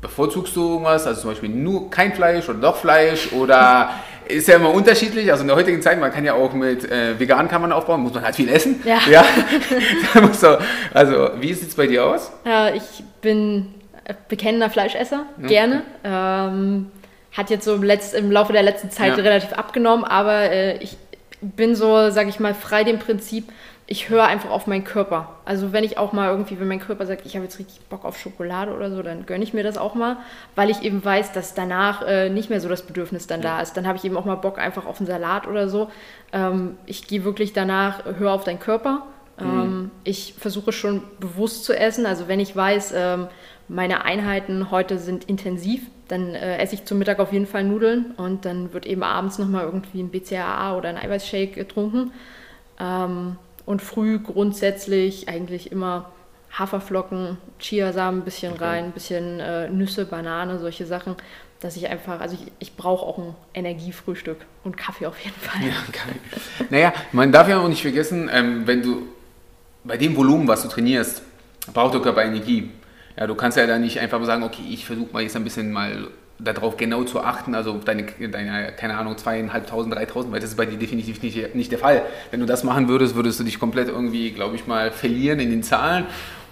bevorzugst du irgendwas? Also zum Beispiel nur kein Fleisch oder doch Fleisch oder ist ja immer unterschiedlich. Also in der heutigen Zeit, man kann ja auch mit äh, vegan kann man aufbauen, muss man halt viel essen. Ja. ja. also wie sieht es bei dir aus? Ja, ich bin bekennender Fleischesser, ja. gerne. Ähm, hat jetzt so im, Letz-, im, Laufe der letzten Zeit ja. relativ abgenommen, aber äh, ich bin so, sage ich mal, frei dem Prinzip, ich höre einfach auf meinen Körper. Also wenn ich auch mal irgendwie, wenn mein Körper sagt, ich habe jetzt richtig Bock auf Schokolade oder so, dann gönne ich mir das auch mal, weil ich eben weiß, dass danach äh, nicht mehr so das Bedürfnis dann ja. da ist. Dann habe ich eben auch mal Bock einfach auf einen Salat oder so. Ähm, ich gehe wirklich danach, höre auf deinen Körper. Mhm. Ähm, ich versuche schon bewusst zu essen. Also wenn ich weiß, ähm, meine Einheiten heute sind intensiv, dann äh, esse ich zum Mittag auf jeden Fall Nudeln und dann wird eben abends nochmal irgendwie ein BCAA oder ein Eiweißshake getrunken. Ähm, und früh grundsätzlich eigentlich immer Haferflocken, Chiasamen ein bisschen okay. rein, ein bisschen äh, Nüsse, Banane, solche Sachen, dass ich einfach, also ich, ich brauche auch ein Energiefrühstück und Kaffee auf jeden Fall. Ja, geil. Naja, man darf ja auch nicht vergessen, ähm, wenn du bei dem Volumen, was du trainierst, braucht der Körper Energie. Ja, du kannst ja da nicht einfach sagen, okay, ich versuche mal jetzt ein bisschen mal darauf genau zu achten, also deine, deine keine Ahnung, zweieinhalbtausend, dreitausend, weil das ist bei dir definitiv nicht, nicht der Fall. Wenn du das machen würdest, würdest du dich komplett irgendwie, glaube ich mal, verlieren in den Zahlen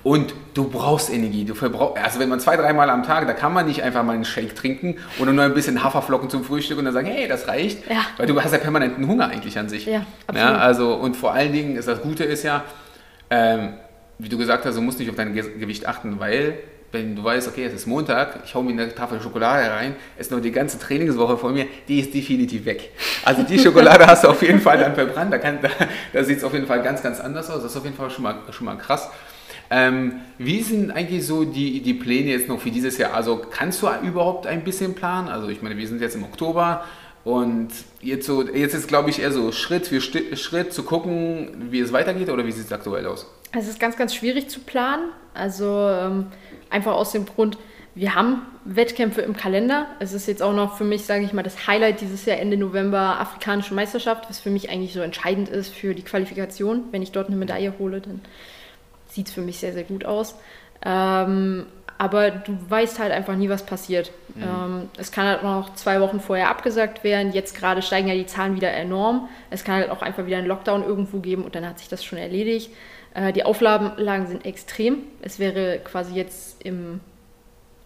und du brauchst Energie. Du verbrauch, also wenn man zwei, dreimal am Tag, da kann man nicht einfach mal einen Shake trinken oder nur ein bisschen Haferflocken zum Frühstück und dann sagen, hey, das reicht. Ja. Weil du hast ja permanenten Hunger eigentlich an sich. Ja, absolut. Ja, also, und vor allen Dingen ist das Gute ist ja, ähm, wie du gesagt hast, du musst nicht auf dein Gewicht achten, weil wenn du weißt, okay, es ist Montag, ich hau mir eine Tafel Schokolade rein, ist noch die ganze Trainingswoche von mir, die ist definitiv weg. Also die Schokolade hast du auf jeden Fall dann verbrannt, da, da, da sieht es auf jeden Fall ganz, ganz anders aus. Das ist auf jeden Fall schon mal, schon mal krass. Ähm, wie sind eigentlich so die, die Pläne jetzt noch für dieses Jahr? Also kannst du überhaupt ein bisschen planen? Also ich meine, wir sind jetzt im Oktober und jetzt, so, jetzt ist glaube ich eher so Schritt für Schritt zu gucken, wie es weitergeht oder wie sieht es aktuell aus? Es ist ganz, ganz schwierig zu planen. Also ähm, einfach aus dem Grund, wir haben Wettkämpfe im Kalender. Es ist jetzt auch noch für mich, sage ich mal, das Highlight dieses Jahr Ende November Afrikanische Meisterschaft, was für mich eigentlich so entscheidend ist für die Qualifikation. Wenn ich dort eine Medaille hole, dann sieht es für mich sehr, sehr gut aus. Ähm, aber du weißt halt einfach nie, was passiert. Mhm. Ähm, es kann halt noch zwei Wochen vorher abgesagt werden. Jetzt gerade steigen ja die Zahlen wieder enorm. Es kann halt auch einfach wieder einen Lockdown irgendwo geben und dann hat sich das schon erledigt. Äh, die Auflagen sind extrem. Es wäre quasi jetzt im,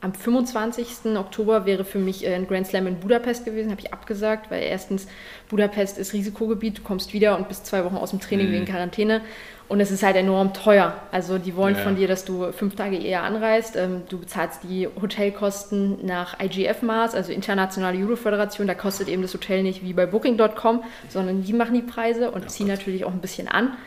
am 25. Oktober wäre für mich äh, ein Grand Slam in Budapest gewesen, habe ich abgesagt, weil erstens Budapest ist Risikogebiet, du kommst wieder und bist zwei Wochen aus dem Training mhm. wegen Quarantäne. Und es ist halt enorm teuer. Also die wollen ja. von dir, dass du fünf Tage eher anreist. Ähm, du bezahlst die Hotelkosten nach IGF-Maß, also Internationale Judo-Föderation. Da kostet eben das Hotel nicht wie bei Booking.com, sondern die machen die Preise und ja, ziehen Gott. natürlich auch ein bisschen an.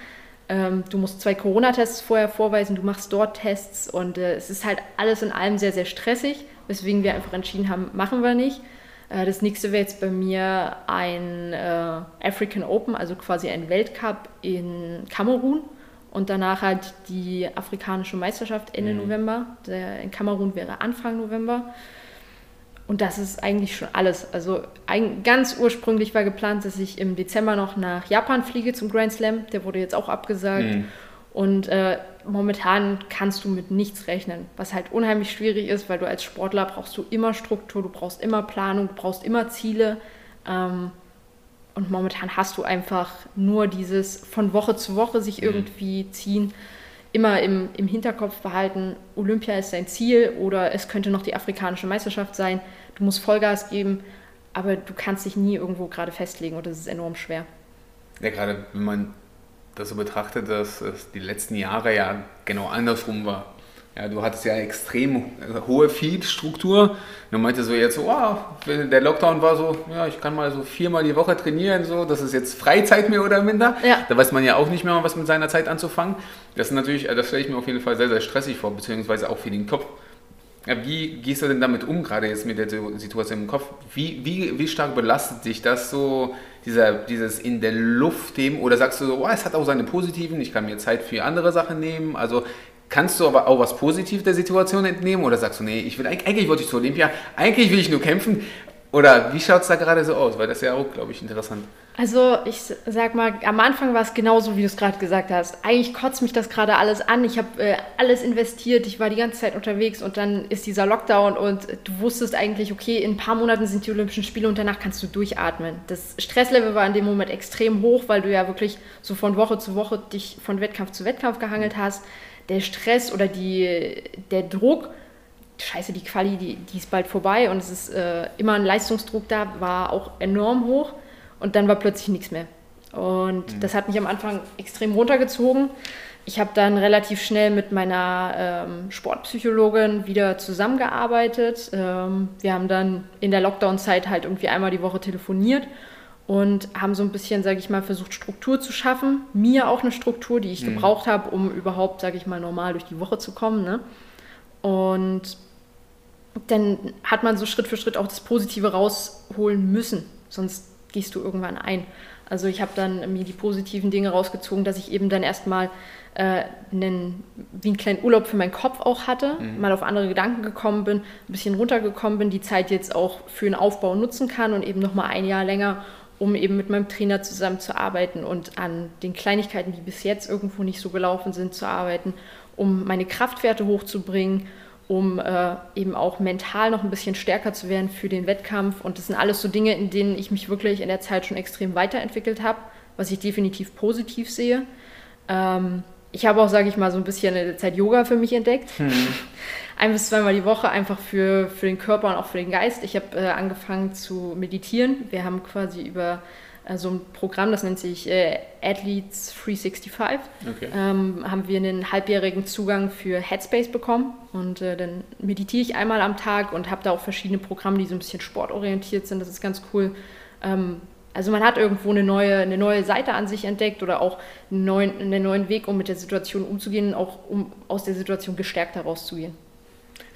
Ähm, du musst zwei Corona-Tests vorher vorweisen, du machst dort Tests und äh, es ist halt alles in allem sehr, sehr stressig, weswegen wir einfach entschieden haben, machen wir nicht. Äh, das nächste wäre jetzt bei mir ein äh, African Open, also quasi ein Weltcup in Kamerun und danach halt die afrikanische Meisterschaft Ende mhm. November. Der in Kamerun wäre Anfang November. Und das ist eigentlich schon alles. Also ein, ganz ursprünglich war geplant, dass ich im Dezember noch nach Japan fliege zum Grand Slam. Der wurde jetzt auch abgesagt. Mhm. Und äh, momentan kannst du mit nichts rechnen, was halt unheimlich schwierig ist, weil du als Sportler brauchst du immer Struktur, du brauchst immer Planung, du brauchst immer Ziele. Ähm, und momentan hast du einfach nur dieses von Woche zu Woche sich mhm. irgendwie ziehen immer im, im Hinterkopf behalten, Olympia ist dein Ziel oder es könnte noch die afrikanische Meisterschaft sein. Du musst Vollgas geben, aber du kannst dich nie irgendwo gerade festlegen und das ist enorm schwer. Ja, gerade wenn man das so betrachtet, dass es die letzten Jahre ja genau andersrum war. Ja, du hattest ja extrem hohe Feed-Struktur. Du meintest so jetzt so, oh, der Lockdown war so, ja, ich kann mal so viermal die Woche trainieren, so, das ist jetzt Freizeit mehr oder minder. Ja. Da weiß man ja auch nicht mehr, was mit seiner Zeit anzufangen. Das ist natürlich, das stelle ich mir auf jeden Fall sehr, sehr stressig vor, beziehungsweise auch für den Kopf. Ja, wie gehst du denn damit um, gerade jetzt mit der Situation im Kopf? Wie, wie, wie stark belastet dich das so, dieser, dieses in der Luft dem, oder sagst du so, oh, es hat auch seine positiven, ich kann mir Zeit für andere Sachen nehmen, also Kannst du aber auch was Positives der Situation entnehmen oder sagst du, nee, ich will eigentlich wollte ich zu Olympia, eigentlich will ich nur kämpfen? Oder wie schaut es da gerade so aus? Weil das ist ja auch, glaube ich, interessant. Also ich sag mal, am Anfang war es genauso, wie du es gerade gesagt hast. Eigentlich kotzt mich das gerade alles an. Ich habe äh, alles investiert, ich war die ganze Zeit unterwegs und dann ist dieser Lockdown und du wusstest eigentlich, okay, in ein paar Monaten sind die Olympischen Spiele und danach kannst du durchatmen. Das Stresslevel war in dem Moment extrem hoch, weil du ja wirklich so von Woche zu Woche dich von Wettkampf zu Wettkampf gehangelt hast der Stress oder die, der Druck, scheiße, die Quali, die, die ist bald vorbei und es ist äh, immer ein Leistungsdruck da, war auch enorm hoch und dann war plötzlich nichts mehr. Und mhm. das hat mich am Anfang extrem runtergezogen. Ich habe dann relativ schnell mit meiner ähm, Sportpsychologin wieder zusammengearbeitet. Ähm, wir haben dann in der Lockdown-Zeit halt irgendwie einmal die Woche telefoniert und haben so ein bisschen, sage ich mal, versucht, Struktur zu schaffen. Mir auch eine Struktur, die ich mhm. gebraucht habe, um überhaupt, sage ich mal, normal durch die Woche zu kommen. Ne? Und dann hat man so Schritt für Schritt auch das Positive rausholen müssen, sonst gehst du irgendwann ein. Also ich habe dann mir die positiven Dinge rausgezogen, dass ich eben dann erstmal äh, einen, wie einen kleinen Urlaub für meinen Kopf auch hatte, mhm. mal auf andere Gedanken gekommen bin, ein bisschen runtergekommen bin, die Zeit jetzt auch für den Aufbau nutzen kann und eben nochmal ein Jahr länger, um eben mit meinem Trainer zusammen zu arbeiten und an den Kleinigkeiten, die bis jetzt irgendwo nicht so gelaufen sind, zu arbeiten, um meine Kraftwerte hochzubringen um äh, eben auch mental noch ein bisschen stärker zu werden für den Wettkampf. Und das sind alles so Dinge, in denen ich mich wirklich in der Zeit schon extrem weiterentwickelt habe, was ich definitiv positiv sehe. Ähm, ich habe auch, sage ich mal, so ein bisschen in der Zeit Yoga für mich entdeckt. Mhm. Ein bis zweimal die Woche einfach für, für den Körper und auch für den Geist. Ich habe äh, angefangen zu meditieren. Wir haben quasi über äh, so ein Programm, das nennt sich äh, Athletes 365. Okay. Ähm, haben wir einen halbjährigen Zugang für Headspace bekommen und äh, dann meditiere ich einmal am Tag und habe da auch verschiedene Programme, die so ein bisschen sportorientiert sind. Das ist ganz cool. Ähm, also man hat irgendwo eine neue, eine neue Seite an sich entdeckt oder auch einen neuen, einen neuen Weg, um mit der Situation umzugehen, auch um aus der Situation gestärkt herauszugehen.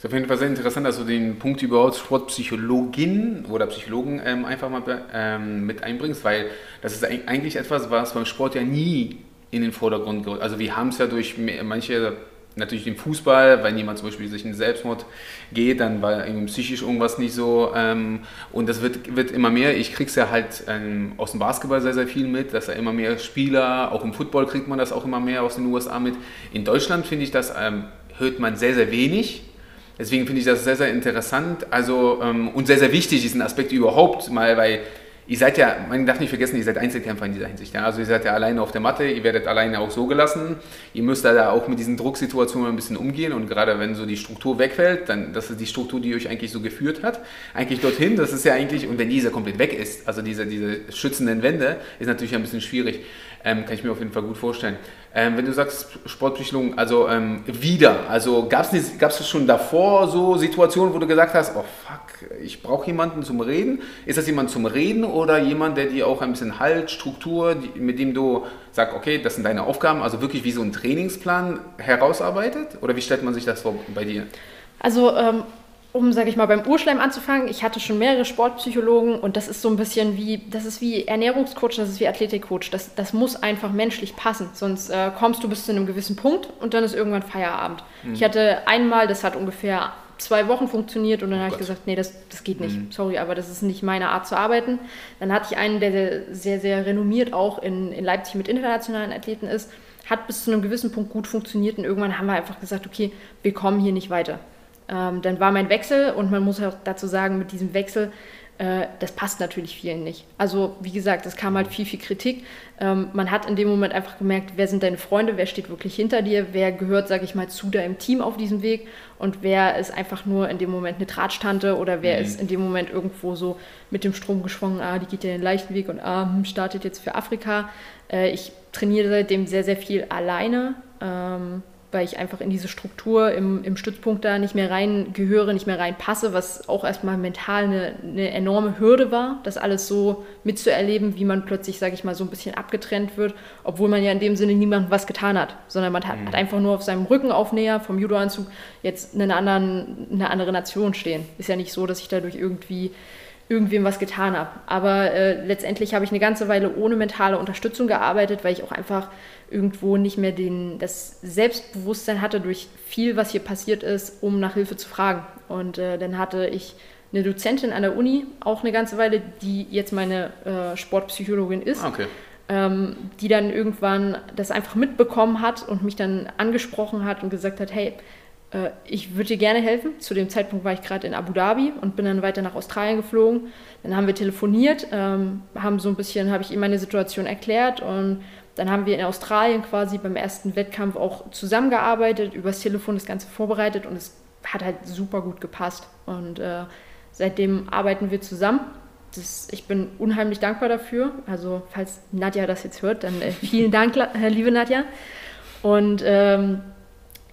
Ist auf jeden Fall sehr interessant, dass du den Punkt überhaupt Sportpsychologin oder Psychologen ähm, einfach mal ähm, mit einbringst, weil das ist eigentlich etwas, was beim Sport ja nie in den Vordergrund gerückt. Also wir haben es ja durch manche, natürlich den Fußball, wenn jemand zum Beispiel sich in Selbstmord geht, dann war irgendwie psychisch irgendwas nicht so. Ähm, und das wird, wird immer mehr. Ich kriege es ja halt ähm, aus dem Basketball sehr, sehr viel mit, dass da immer mehr Spieler, auch im Football kriegt man das auch immer mehr aus den USA mit. In Deutschland finde ich das, ähm, hört man sehr, sehr wenig Deswegen finde ich das sehr, sehr interessant also, ähm, und sehr, sehr wichtig, diesen Aspekt überhaupt mal, weil ihr seid ja, man darf nicht vergessen, ihr seid Einzelkämpfer in dieser Hinsicht. Ja? Also ihr seid ja alleine auf der Matte, ihr werdet alleine auch so gelassen. Ihr müsst da auch mit diesen Drucksituationen ein bisschen umgehen und gerade wenn so die Struktur wegfällt, dann das ist die Struktur, die euch eigentlich so geführt hat, eigentlich dorthin, das ist ja eigentlich, und wenn dieser komplett weg ist, also diese, diese schützenden Wände, ist natürlich ein bisschen schwierig. Ähm, kann ich mir auf jeden Fall gut vorstellen. Ähm, wenn du sagst Sportpsychologen, also ähm, wieder, also gab es schon davor so Situationen, wo du gesagt hast, oh fuck, ich brauche jemanden zum Reden? Ist das jemand zum Reden oder jemand, der dir auch ein bisschen Halt, Struktur, die, mit dem du sagst, okay, das sind deine Aufgaben, also wirklich wie so ein Trainingsplan herausarbeitet? Oder wie stellt man sich das vor bei dir? Also ähm, um, sage ich mal, beim Urschleim anzufangen, ich hatte schon mehrere Sportpsychologen und das ist so ein bisschen wie, das ist wie Ernährungscoach, das ist wie Athletikcoach. Das, das muss einfach menschlich passen, sonst äh, kommst du bis zu einem gewissen Punkt und dann ist irgendwann Feierabend. Mhm. Ich hatte einmal, das hat ungefähr zwei Wochen funktioniert und dann oh habe ich gesagt, nee, das, das geht nicht. Mhm. Sorry, aber das ist nicht meine Art zu arbeiten. Dann hatte ich einen, der sehr, sehr, sehr renommiert auch in, in Leipzig mit internationalen Athleten ist, hat bis zu einem gewissen Punkt gut funktioniert und irgendwann haben wir einfach gesagt, okay, wir kommen hier nicht weiter. Ähm, dann war mein Wechsel und man muss auch dazu sagen, mit diesem Wechsel, äh, das passt natürlich vielen nicht. Also wie gesagt, es kam halt viel, viel Kritik. Ähm, man hat in dem Moment einfach gemerkt, wer sind deine Freunde, wer steht wirklich hinter dir, wer gehört, sage ich mal, zu deinem Team auf diesem Weg und wer ist einfach nur in dem Moment eine Tratstante oder wer mhm. ist in dem Moment irgendwo so mit dem Strom geschwungen, ah, die geht ja den leichten Weg und ah, hm, startet jetzt für Afrika. Äh, ich trainiere seitdem sehr, sehr viel alleine. Ähm, weil ich einfach in diese Struktur im, im Stützpunkt da nicht mehr reingehöre, nicht mehr reinpasse, was auch erstmal mental eine, eine, enorme Hürde war, das alles so mitzuerleben, wie man plötzlich, sage ich mal, so ein bisschen abgetrennt wird, obwohl man ja in dem Sinne niemandem was getan hat, sondern man hat, mhm. hat einfach nur auf seinem Rückenaufnäher vom Judoanzug jetzt eine, anderen, eine andere Nation stehen. Ist ja nicht so, dass ich dadurch irgendwie irgendwem was getan habe. Aber äh, letztendlich habe ich eine ganze Weile ohne mentale Unterstützung gearbeitet, weil ich auch einfach irgendwo nicht mehr den, das Selbstbewusstsein hatte durch viel, was hier passiert ist, um nach Hilfe zu fragen. Und äh, dann hatte ich eine Dozentin an der Uni, auch eine ganze Weile, die jetzt meine äh, Sportpsychologin ist. Okay. Ähm, die dann irgendwann das einfach mitbekommen hat und mich dann angesprochen hat und gesagt hat, hey, äh, ich würde dir gerne helfen. Zu dem Zeitpunkt war ich gerade in Abu Dhabi und bin dann weiter nach Australien geflogen. Dann haben wir telefoniert, ähm, haben so ein bisschen, habe ich ihm meine Situation erklärt und dann haben wir in Australien quasi beim ersten Wettkampf auch zusammengearbeitet, übers Telefon das Ganze vorbereitet und es hat halt super gut gepasst. Und äh, seitdem arbeiten wir zusammen. Das, ich bin unheimlich dankbar dafür. Also, falls Nadja das jetzt hört, dann äh, vielen Dank, liebe Nadja. Und ähm,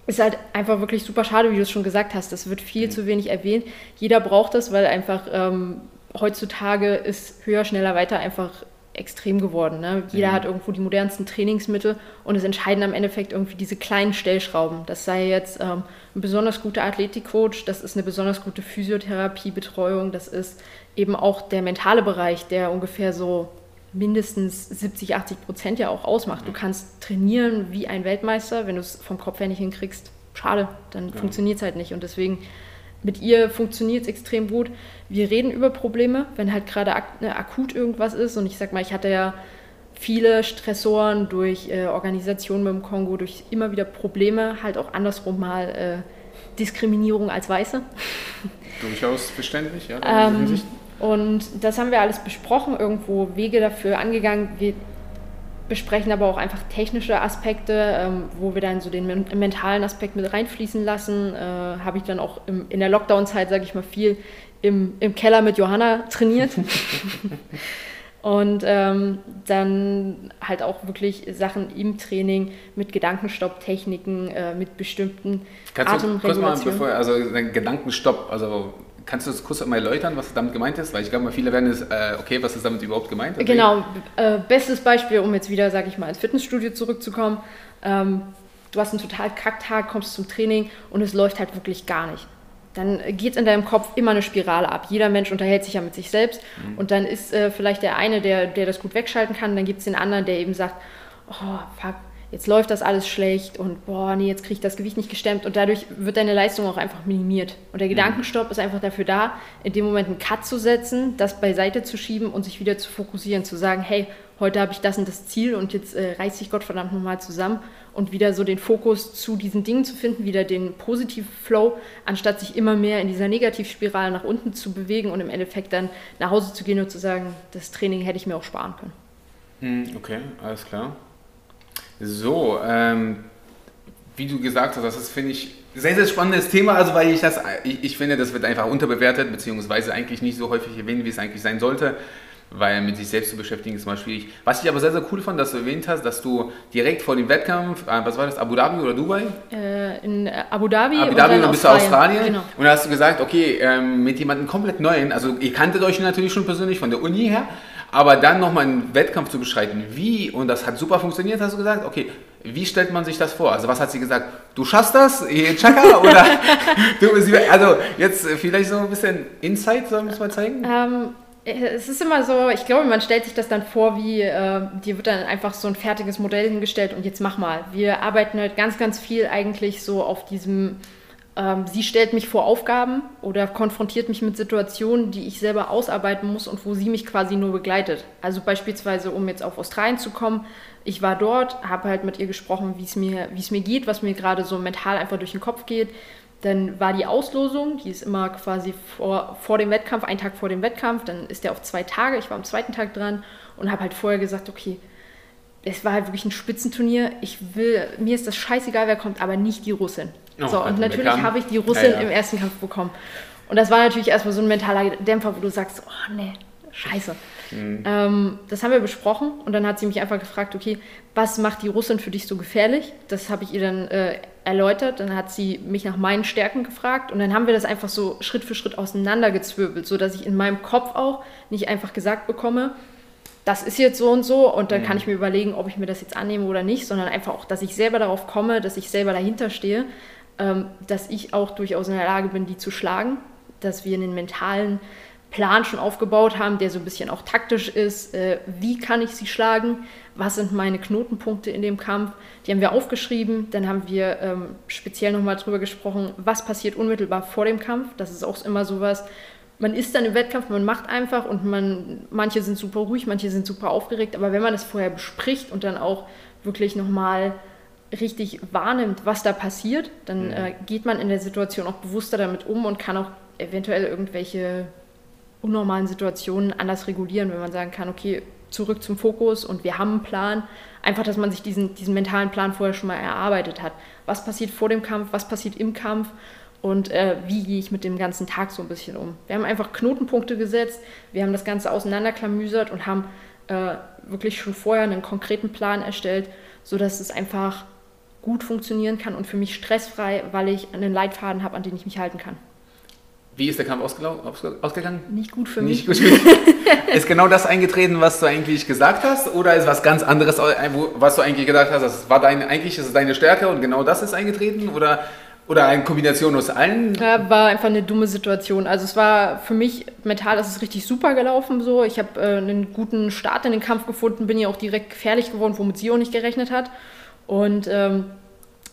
ist halt einfach wirklich super schade, wie du es schon gesagt hast. Das wird viel mhm. zu wenig erwähnt. Jeder braucht das, weil einfach ähm, heutzutage ist höher, schneller, weiter einfach extrem geworden. Ne? Jeder mhm. hat irgendwo die modernsten Trainingsmittel und es entscheiden am Endeffekt irgendwie diese kleinen Stellschrauben. Das sei jetzt ähm, ein besonders guter Athletikcoach, das ist eine besonders gute Physiotherapiebetreuung, das ist eben auch der mentale Bereich, der ungefähr so mindestens 70, 80 Prozent ja auch ausmacht. Du kannst trainieren wie ein Weltmeister, wenn du es vom Kopf her nicht hinkriegst. Schade, dann ja. funktioniert es halt nicht. Und deswegen, mit ihr funktioniert es extrem gut. Wir reden über Probleme, wenn halt gerade ak ne, akut irgendwas ist. Und ich sag mal, ich hatte ja viele Stressoren durch äh, Organisationen mit dem Kongo, durch immer wieder Probleme, halt auch andersrum mal äh, Diskriminierung als Weiße. Durchaus verständlich, ja. Ähm, und das haben wir alles besprochen, irgendwo Wege dafür angegangen. Wir besprechen aber auch einfach technische Aspekte, ähm, wo wir dann so den mentalen Aspekt mit reinfließen lassen. Äh, Habe ich dann auch in der Lockdown-Zeit, sage ich mal, viel im, im Keller mit Johanna trainiert. Und ähm, dann halt auch wirklich Sachen im Training mit Gedankenstopptechniken, äh, mit bestimmten Kannst du kurz mal, bevor, also Gedankenstopp, also Kannst du das kurz mal erläutern, was damit gemeint ist? Weil ich glaube, viele werden es, äh, okay, was ist damit überhaupt gemeint? Also genau, äh, bestes Beispiel, um jetzt wieder, sage ich mal, ins Fitnessstudio zurückzukommen. Ähm, du hast einen total Kacktag, kommst zum Training und es läuft halt wirklich gar nicht. Dann geht es in deinem Kopf immer eine Spirale ab. Jeder Mensch unterhält sich ja mit sich selbst mhm. und dann ist äh, vielleicht der eine, der, der das gut wegschalten kann, dann gibt es den anderen, der eben sagt, oh, fuck, jetzt läuft das alles schlecht und boah, nee, jetzt kriege ich das Gewicht nicht gestemmt und dadurch wird deine Leistung auch einfach minimiert. Und der mhm. Gedankenstopp ist einfach dafür da, in dem Moment einen Cut zu setzen, das beiseite zu schieben und sich wieder zu fokussieren, zu sagen, hey, heute habe ich das und das Ziel und jetzt äh, reiß ich Gottverdammt nochmal zusammen und wieder so den Fokus zu diesen Dingen zu finden, wieder den positiven Flow, anstatt sich immer mehr in dieser Negativspirale nach unten zu bewegen und im Endeffekt dann nach Hause zu gehen und zu sagen, das Training hätte ich mir auch sparen können. Hm, okay, alles klar. So, ähm, wie du gesagt hast, das ist, finde ich, sehr, sehr spannendes Thema, also weil ich das, ich, ich, finde, das wird einfach unterbewertet, beziehungsweise eigentlich nicht so häufig erwähnt, wie es eigentlich sein sollte, weil mit sich selbst zu beschäftigen ist mal schwierig. Was ich aber sehr, sehr cool fand, dass du erwähnt hast, dass du direkt vor dem Wettkampf, äh, was war das, Abu Dhabi oder Dubai? Äh, in Abu Dhabi. Abu Dhabi und dann bist du Australien. Genau. Und da hast du gesagt, okay, ähm, mit jemandem komplett Neuen, also ihr kanntet euch natürlich schon persönlich von der Uni her, aber dann nochmal einen Wettkampf zu beschreiten, wie, und das hat super funktioniert, hast du gesagt, okay, wie stellt man sich das vor? Also was hat sie gesagt? Du schaffst das, Chaka? Oder du, also jetzt vielleicht so ein bisschen Insight, sollen wir es mal zeigen? Ähm, es ist immer so, ich glaube, man stellt sich das dann vor, wie äh, dir wird dann einfach so ein fertiges Modell hingestellt und jetzt mach mal. Wir arbeiten halt ganz, ganz viel eigentlich so auf diesem sie stellt mich vor Aufgaben oder konfrontiert mich mit Situationen, die ich selber ausarbeiten muss und wo sie mich quasi nur begleitet. Also beispielsweise, um jetzt auf Australien zu kommen, ich war dort, habe halt mit ihr gesprochen, wie es mir, es mir geht, was mir gerade so mental einfach durch den Kopf geht. Dann war die Auslosung, die ist immer quasi vor, vor dem Wettkampf, einen Tag vor dem Wettkampf, dann ist der auf zwei Tage, ich war am zweiten Tag dran und habe halt vorher gesagt, okay, es war halt wirklich ein Spitzenturnier. Ich will, mir ist das scheißegal, wer kommt, aber nicht die Russin. Oh, so, und natürlich habe ich die Russin ja, ja. im ersten Kampf bekommen. Und das war natürlich erstmal so ein mentaler Dämpfer, wo du sagst, oh nee, scheiße. Mhm. Ähm, das haben wir besprochen und dann hat sie mich einfach gefragt, okay, was macht die Russin für dich so gefährlich? Das habe ich ihr dann äh, erläutert. Dann hat sie mich nach meinen Stärken gefragt und dann haben wir das einfach so Schritt für Schritt auseinandergezwirbelt, sodass ich in meinem Kopf auch nicht einfach gesagt bekomme, das ist jetzt so und so und dann mhm. kann ich mir überlegen, ob ich mir das jetzt annehme oder nicht, sondern einfach auch, dass ich selber darauf komme, dass ich selber dahinter stehe, ähm, dass ich auch durchaus in der Lage bin, die zu schlagen, dass wir einen mentalen Plan schon aufgebaut haben, der so ein bisschen auch taktisch ist. Äh, wie kann ich sie schlagen? Was sind meine Knotenpunkte in dem Kampf? Die haben wir aufgeschrieben. Dann haben wir ähm, speziell nochmal drüber gesprochen, was passiert unmittelbar vor dem Kampf. Das ist auch immer sowas, man ist dann im Wettkampf, man macht einfach und man, manche sind super ruhig, manche sind super aufgeregt, aber wenn man das vorher bespricht und dann auch wirklich nochmal richtig wahrnimmt, was da passiert, dann mhm. äh, geht man in der Situation auch bewusster damit um und kann auch eventuell irgendwelche unnormalen Situationen anders regulieren, wenn man sagen kann, okay, zurück zum Fokus und wir haben einen Plan. Einfach, dass man sich diesen, diesen mentalen Plan vorher schon mal erarbeitet hat. Was passiert vor dem Kampf, was passiert im Kampf und äh, wie gehe ich mit dem ganzen Tag so ein bisschen um. Wir haben einfach Knotenpunkte gesetzt, wir haben das Ganze auseinanderklamüsert und haben äh, wirklich schon vorher einen konkreten Plan erstellt, sodass es einfach gut funktionieren kann und für mich stressfrei, weil ich einen Leitfaden habe, an den ich mich halten kann. Wie ist der Kampf ausgegangen? Nicht gut für Nicht mich. Gut. ist genau das eingetreten, was du eigentlich gesagt hast? Oder ist was ganz anderes, was du eigentlich gedacht hast? Das war dein, eigentlich ist es deine Stärke und genau das ist eingetreten? Oder Oder eine Kombination aus allen? Ja, war einfach eine dumme Situation. Also es war für mich mental, ist es richtig super gelaufen so. Ich habe äh, einen guten Start in den Kampf gefunden, bin ja auch direkt gefährlich geworden, womit sie auch nicht gerechnet hat. Und ähm,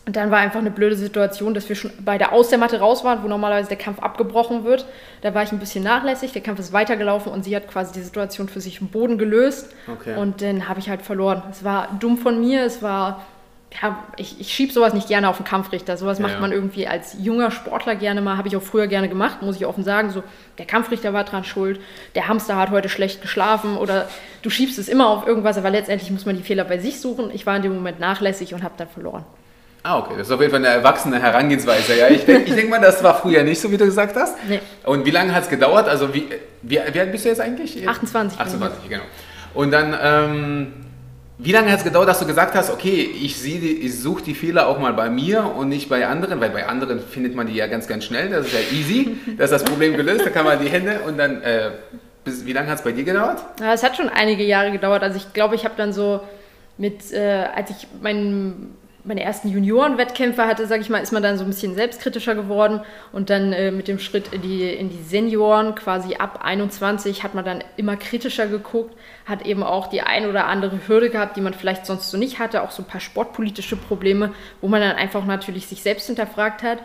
dann war einfach eine blöde Situation, dass wir schon beide aus der Matte raus waren, wo normalerweise der Kampf abgebrochen wird. Da war ich ein bisschen nachlässig, der Kampf ist weitergelaufen und sie hat quasi die Situation für sich im Boden gelöst. Okay. Und dann habe ich halt verloren. Es war dumm von mir, es war ja, ich, ich schiebe sowas nicht gerne auf den Kampfrichter. Sowas macht ja. man irgendwie als junger Sportler gerne mal, habe ich auch früher gerne gemacht, muss ich offen sagen. So, der Kampfrichter war dran schuld, der Hamster hat heute schlecht geschlafen oder du schiebst es immer auf irgendwas, aber letztendlich muss man die Fehler bei sich suchen. Ich war in dem Moment nachlässig und habe dann verloren. Ah, okay. Das ist auf jeden Fall eine erwachsene Herangehensweise. Ja, ich denke denk mal, das war früher nicht so, wie du gesagt hast. Nee. Und wie lange hat es gedauert? Also, wie, wie, wie alt bist du jetzt eigentlich? 28. 28, genau. Und dann, ähm, wie lange hat es gedauert, dass du gesagt hast, okay, ich, ich suche die Fehler auch mal bei mir und nicht bei anderen, weil bei anderen findet man die ja ganz, ganz schnell, das ist ja easy, da ist das Problem gelöst, da kann man die Hände und dann, äh, bis, wie lange hat es bei dir gedauert? Es hat schon einige Jahre gedauert, also ich glaube, ich habe dann so mit, äh, als ich meinen meine ersten Juniorenwettkämpfe hatte, sage ich mal, ist man dann so ein bisschen selbstkritischer geworden und dann äh, mit dem Schritt in die, in die Senioren, quasi ab 21, hat man dann immer kritischer geguckt, hat eben auch die ein oder andere Hürde gehabt, die man vielleicht sonst so nicht hatte, auch so ein paar sportpolitische Probleme, wo man dann einfach natürlich sich selbst hinterfragt hat.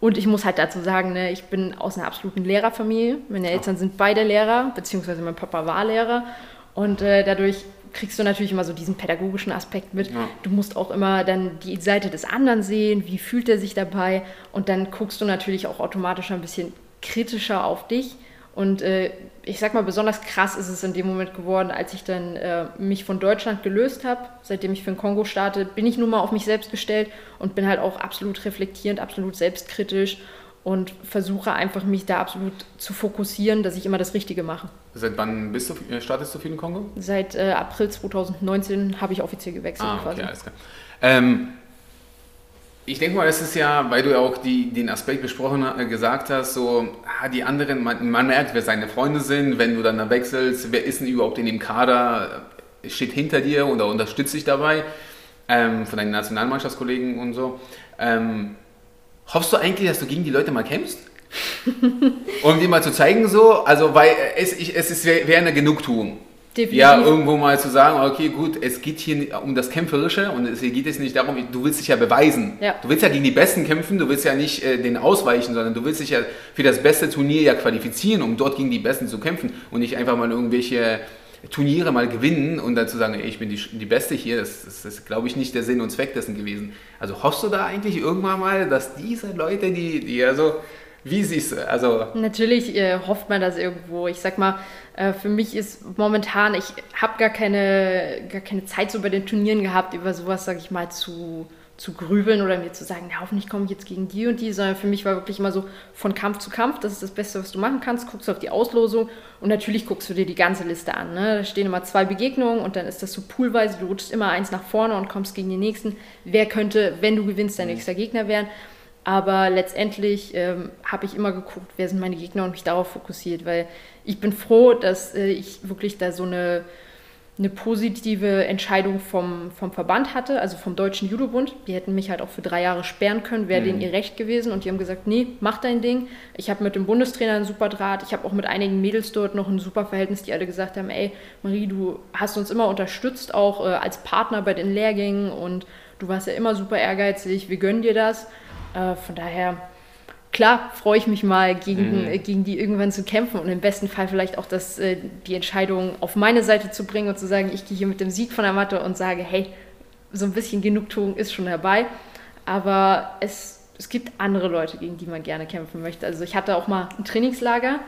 Und ich muss halt dazu sagen, ne, ich bin aus einer absoluten Lehrerfamilie. Meine Eltern sind beide Lehrer, beziehungsweise mein Papa war Lehrer. Und äh, dadurch kriegst du natürlich immer so diesen pädagogischen Aspekt mit. Ja. Du musst auch immer dann die Seite des anderen sehen, wie fühlt er sich dabei und dann guckst du natürlich auch automatisch ein bisschen kritischer auf dich. Und äh, ich sag mal, besonders krass ist es in dem Moment geworden, als ich dann äh, mich von Deutschland gelöst habe. Seitdem ich für den Kongo starte, bin ich nun mal auf mich selbst gestellt und bin halt auch absolut reflektierend, absolut selbstkritisch und versuche einfach mich da absolut zu fokussieren, dass ich immer das Richtige mache. Seit wann bist du, äh, startest du für den Kongo? Seit äh, April 2019 habe ich offiziell gewechselt ah, quasi. Okay, alles klar. Ähm, ich denke mal, das ist ja, weil du ja auch die, den Aspekt besprochen äh, gesagt hast, so ah, die anderen, man, man, merkt, wer seine Freunde sind, wenn du dann da wechselst, wer ist denn überhaupt in dem Kader, steht hinter dir oder unterstützt dich dabei, ähm, von deinen Nationalmannschaftskollegen und so. Ähm, Hoffst du eigentlich, dass du gegen die Leute mal kämpfst? um dir mal zu zeigen, so, also, weil es, ich, es wäre eine Genugtuung. Definitiv. Ja, irgendwo mal zu sagen, okay, gut, es geht hier um das Kämpferische und es geht jetzt nicht darum, du willst dich ja beweisen. Ja. Du willst ja gegen die Besten kämpfen, du willst ja nicht äh, den ausweichen, sondern du willst dich ja für das beste Turnier ja qualifizieren, um dort gegen die Besten zu kämpfen und nicht einfach mal irgendwelche Turniere mal gewinnen und dann zu sagen, ey, ich bin die, die Beste hier, das, das ist, glaube ich, nicht der Sinn und Zweck dessen gewesen. Also hoffst du da eigentlich irgendwann mal, dass diese Leute, die, die also, wie siehst du? Also Natürlich äh, hofft man das irgendwo. Ich sag mal, äh, für mich ist momentan, ich habe gar keine, gar keine Zeit so bei den Turnieren gehabt, über sowas, sag ich mal, zu zu grübeln oder mir zu sagen, ja, hoffentlich komme ich jetzt gegen die und die, sondern für mich war wirklich immer so von Kampf zu Kampf, das ist das Beste, was du machen kannst, guckst du auf die Auslosung und natürlich guckst du dir die ganze Liste an. Ne? Da stehen immer zwei Begegnungen und dann ist das so poolweise, du rutschst immer eins nach vorne und kommst gegen den nächsten. Wer könnte, wenn du gewinnst, dein mhm. nächster Gegner werden? Aber letztendlich ähm, habe ich immer geguckt, wer sind meine Gegner und mich darauf fokussiert, weil ich bin froh, dass äh, ich wirklich da so eine eine positive Entscheidung vom, vom Verband hatte, also vom Deutschen Judobund. Die hätten mich halt auch für drei Jahre sperren können, wäre mhm. denen ihr Recht gewesen. Und die haben gesagt, nee, mach dein Ding. Ich habe mit dem Bundestrainer einen super Draht. Ich habe auch mit einigen Mädels dort noch ein super Verhältnis, die alle gesagt haben, ey, Marie, du hast uns immer unterstützt, auch äh, als Partner bei den Lehrgängen. Und du warst ja immer super ehrgeizig. Wir gönnen dir das. Äh, von daher klar freue ich mich mal, gegen, mhm. gegen die irgendwann zu kämpfen und im besten Fall vielleicht auch das, äh, die Entscheidung auf meine Seite zu bringen und zu sagen, ich gehe hier mit dem Sieg von der Matte und sage, hey, so ein bisschen Genugtuung ist schon dabei. Aber es, es gibt andere Leute, gegen die man gerne kämpfen möchte. Also ich hatte auch mal ein Trainingslager.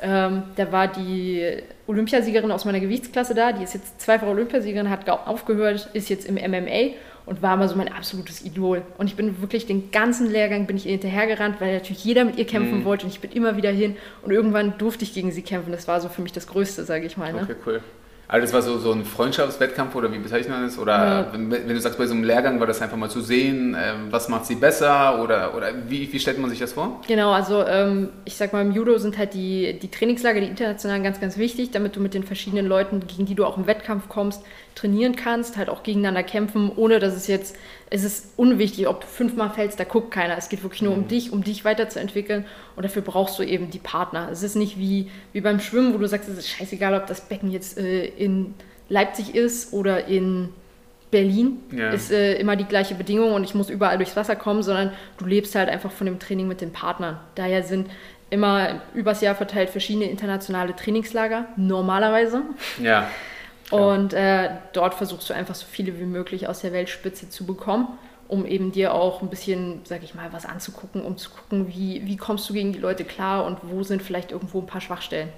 Ähm, da war die Olympiasiegerin aus meiner Gewichtsklasse da, die ist jetzt zweifache Olympiasiegerin, hat aufgehört, ist jetzt im MMA und war mal so mein absolutes Idol. Und ich bin wirklich den ganzen Lehrgang bin ich ihr hinterhergerannt, weil natürlich jeder mit ihr kämpfen mhm. wollte und ich bin immer wieder hin und irgendwann durfte ich gegen sie kämpfen. Das war so für mich das Größte, sage ich mal. Ne? Okay, cool. Also das war so, so ein Freundschaftswettkampf oder wie bezeichnet man das? Oder ja. wenn, wenn, du sagst, bei so einem Lehrgang war das einfach mal zu sehen, äh, was macht sie besser oder, oder wie, wie stellt man sich das vor? Genau, also ähm, ich sag mal, im Judo sind halt die, die Trainingslager, die internationalen, ganz, ganz wichtig, damit du mit den verschiedenen Leuten, gegen die du auch im Wettkampf kommst, trainieren kannst, halt auch gegeneinander kämpfen, ohne dass es jetzt, es ist unwichtig, ob du fünfmal fällst, da guckt keiner. Es geht wirklich nur mhm. um dich, um dich weiterzuentwickeln und dafür brauchst du eben die Partner. Es ist nicht wie, wie beim Schwimmen, wo du sagst, es ist scheißegal, ob das Becken jetzt äh, in Leipzig ist oder in Berlin ja. ist äh, immer die gleiche Bedingung und ich muss überall durchs Wasser kommen, sondern du lebst halt einfach von dem Training mit den Partnern. Daher sind immer übers Jahr verteilt verschiedene internationale Trainingslager, normalerweise. Ja. Und äh, dort versuchst du einfach so viele wie möglich aus der Weltspitze zu bekommen, um eben dir auch ein bisschen, sag ich mal, was anzugucken, um zu gucken, wie, wie kommst du gegen die Leute klar und wo sind vielleicht irgendwo ein paar Schwachstellen.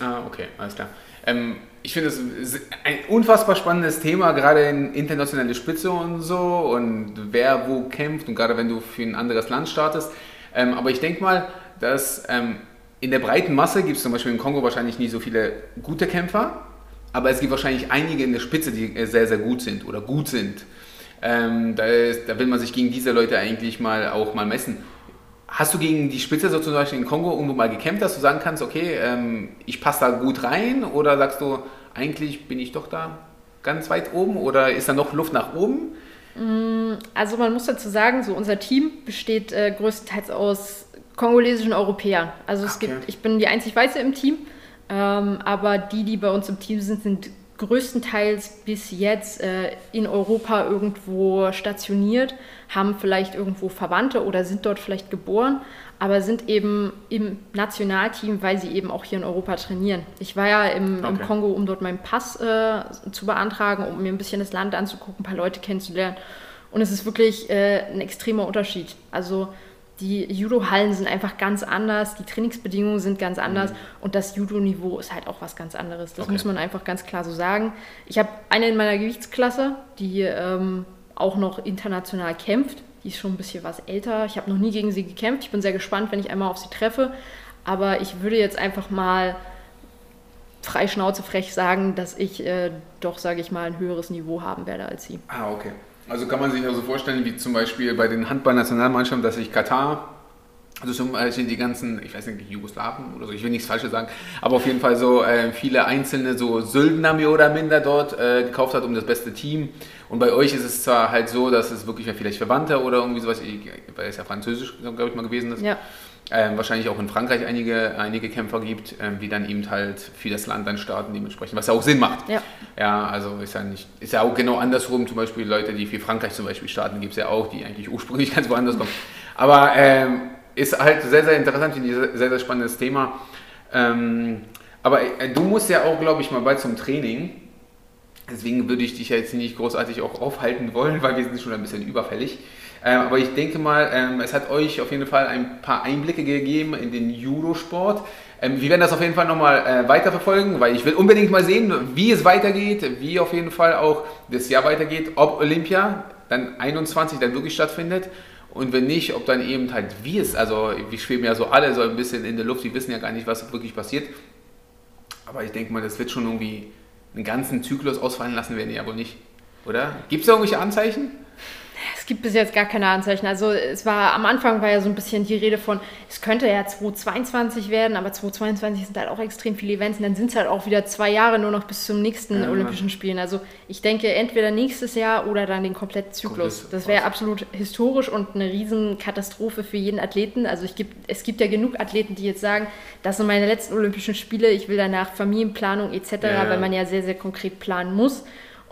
Ah, okay, alles klar. Ähm, ich finde es ein unfassbar spannendes Thema, gerade in internationale Spitze und so und wer wo kämpft und gerade wenn du für ein anderes Land startest. Ähm, aber ich denke mal, dass ähm, in der breiten Masse gibt es zum Beispiel im Kongo wahrscheinlich nie so viele gute Kämpfer aber es gibt wahrscheinlich einige in der Spitze, die äh, sehr, sehr gut sind oder gut sind. Ähm, da, ist, da will man sich gegen diese Leute eigentlich mal auch mal messen. Hast du gegen die Spitze so zum Beispiel in Kongo irgendwo mal gekämpft, dass du sagen kannst, okay, ähm, ich passe da gut rein oder sagst du, eigentlich bin ich doch da ganz weit oben oder ist da noch Luft nach oben? Mm, also man muss dazu sagen, so unser Team besteht äh, größtenteils aus kongolesischen Europäern. Also es okay. gibt, ich bin die einzig Weiße im Team. Ähm, aber die, die bei uns im Team sind, sind größtenteils bis jetzt äh, in Europa irgendwo stationiert, haben vielleicht irgendwo Verwandte oder sind dort vielleicht geboren, aber sind eben im Nationalteam, weil sie eben auch hier in Europa trainieren. Ich war ja im, okay. im Kongo, um dort meinen Pass äh, zu beantragen, um mir ein bisschen das Land anzugucken, ein paar Leute kennenzulernen. Und es ist wirklich äh, ein extremer Unterschied. Also die Judo-Hallen sind einfach ganz anders, die Trainingsbedingungen sind ganz anders mhm. und das Judo-Niveau ist halt auch was ganz anderes. Das okay. muss man einfach ganz klar so sagen. Ich habe eine in meiner Gewichtsklasse, die ähm, auch noch international kämpft. Die ist schon ein bisschen was älter. Ich habe noch nie gegen sie gekämpft. Ich bin sehr gespannt, wenn ich einmal auf sie treffe. Aber ich würde jetzt einfach mal frei Schnauze frech sagen, dass ich äh, doch, sage ich mal, ein höheres Niveau haben werde als sie. Ah, okay. Also kann man sich also vorstellen, wie zum Beispiel bei den Handballnationalmannschaften, dass sich Katar, also zum Beispiel die ganzen, ich weiß nicht, Jugoslawen oder so, ich will nichts Falsches sagen, aber auf jeden Fall so äh, viele einzelne so Söldner mehr oder minder dort äh, gekauft hat, um das beste Team. Und bei euch ist es zwar halt so, dass es wirklich vielleicht Verwandte oder irgendwie sowas, weil es ja französisch, glaube ich, mal gewesen ist. Ja ähm, wahrscheinlich auch in Frankreich einige, einige Kämpfer gibt, ähm, die dann eben halt für das Land dann starten dementsprechend, was ja auch Sinn macht. Ja. ja, also ist ja nicht, ist ja auch genau andersrum, zum Beispiel Leute, die für Frankreich zum Beispiel starten, gibt es ja auch, die eigentlich ursprünglich ganz woanders kommen. Aber ähm, ist halt sehr, sehr interessant, finde ich, sehr, sehr spannendes Thema. Ähm, aber äh, du musst ja auch, glaube ich, mal bald zum Training. Deswegen würde ich dich ja jetzt nicht großartig auch aufhalten wollen, weil wir sind schon ein bisschen überfällig. Ähm, aber ich denke mal, ähm, es hat euch auf jeden Fall ein paar Einblicke gegeben in den Judosport. Ähm, wir werden das auf jeden Fall nochmal äh, weiterverfolgen, weil ich will unbedingt mal sehen, wie es weitergeht, wie auf jeden Fall auch das Jahr weitergeht, ob Olympia dann 21 dann wirklich stattfindet. Und wenn nicht, ob dann eben halt wie es, also wir schweben ja so alle so ein bisschen in der Luft, die wissen ja gar nicht, was wirklich passiert. Aber ich denke mal, das wird schon irgendwie einen ganzen Zyklus ausfallen lassen werden, ja wohl nicht. Oder? Gibt es da irgendwelche Anzeichen? Es gibt bis jetzt gar keine Anzeichen. Also es war am Anfang war ja so ein bisschen die Rede von, es könnte ja 2022 werden, aber 2022 sind halt auch extrem viele Events und dann sind es halt auch wieder zwei Jahre nur noch bis zum nächsten ja. Olympischen Spielen. Also ich denke entweder nächstes Jahr oder dann den kompletten Zyklus. Das wäre absolut historisch und eine Riesenkatastrophe für jeden Athleten. Also ich gibt, es gibt ja genug Athleten, die jetzt sagen, das sind meine letzten Olympischen Spiele, ich will danach Familienplanung etc., ja. weil man ja sehr, sehr konkret planen muss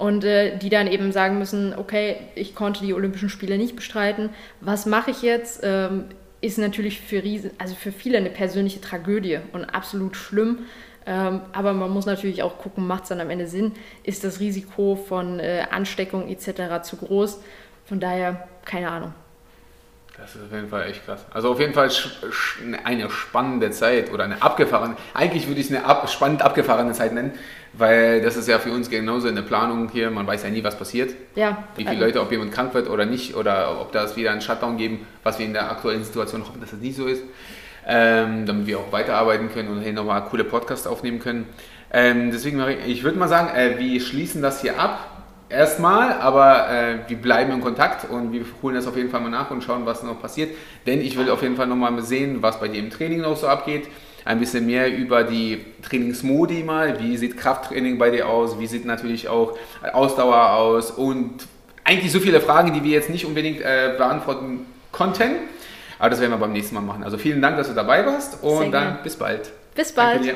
und äh, die dann eben sagen müssen, okay, ich konnte die Olympischen Spiele nicht bestreiten, was mache ich jetzt? Ähm, ist natürlich für, Riesen, also für viele eine persönliche Tragödie und absolut schlimm. Ähm, aber man muss natürlich auch gucken, macht es dann am Ende Sinn? Ist das Risiko von äh, Ansteckung etc. zu groß? Von daher, keine Ahnung. Das ist auf jeden Fall echt krass. Also auf jeden Fall eine spannende Zeit oder eine abgefahrene, eigentlich würde ich es eine ab, spannend abgefahrene Zeit nennen, weil das ist ja für uns genauso in der Planung hier, man weiß ja nie, was passiert. Ja. Wie viele Leute, ob jemand krank wird oder nicht oder ob das wieder einen Shutdown geben, was wir in der aktuellen Situation hoffen, dass das nicht so ist. ähm, damit wir auch weiterarbeiten können und hier nochmal coole Podcasts aufnehmen können. Ähm, deswegen, ich würde mal sagen, äh, wir schließen das hier ab erstmal, aber äh, wir bleiben in Kontakt und wir holen das auf jeden Fall mal nach und schauen, was noch passiert. Denn ich will auf jeden Fall nochmal sehen, was bei dir im Training noch so abgeht. Ein bisschen mehr über die Trainingsmodi mal. Wie sieht Krafttraining bei dir aus? Wie sieht natürlich auch Ausdauer aus? Und eigentlich so viele Fragen, die wir jetzt nicht unbedingt äh, beantworten konnten. Aber das werden wir beim nächsten Mal machen. Also vielen Dank, dass du dabei warst und dann bis bald. Bis bald.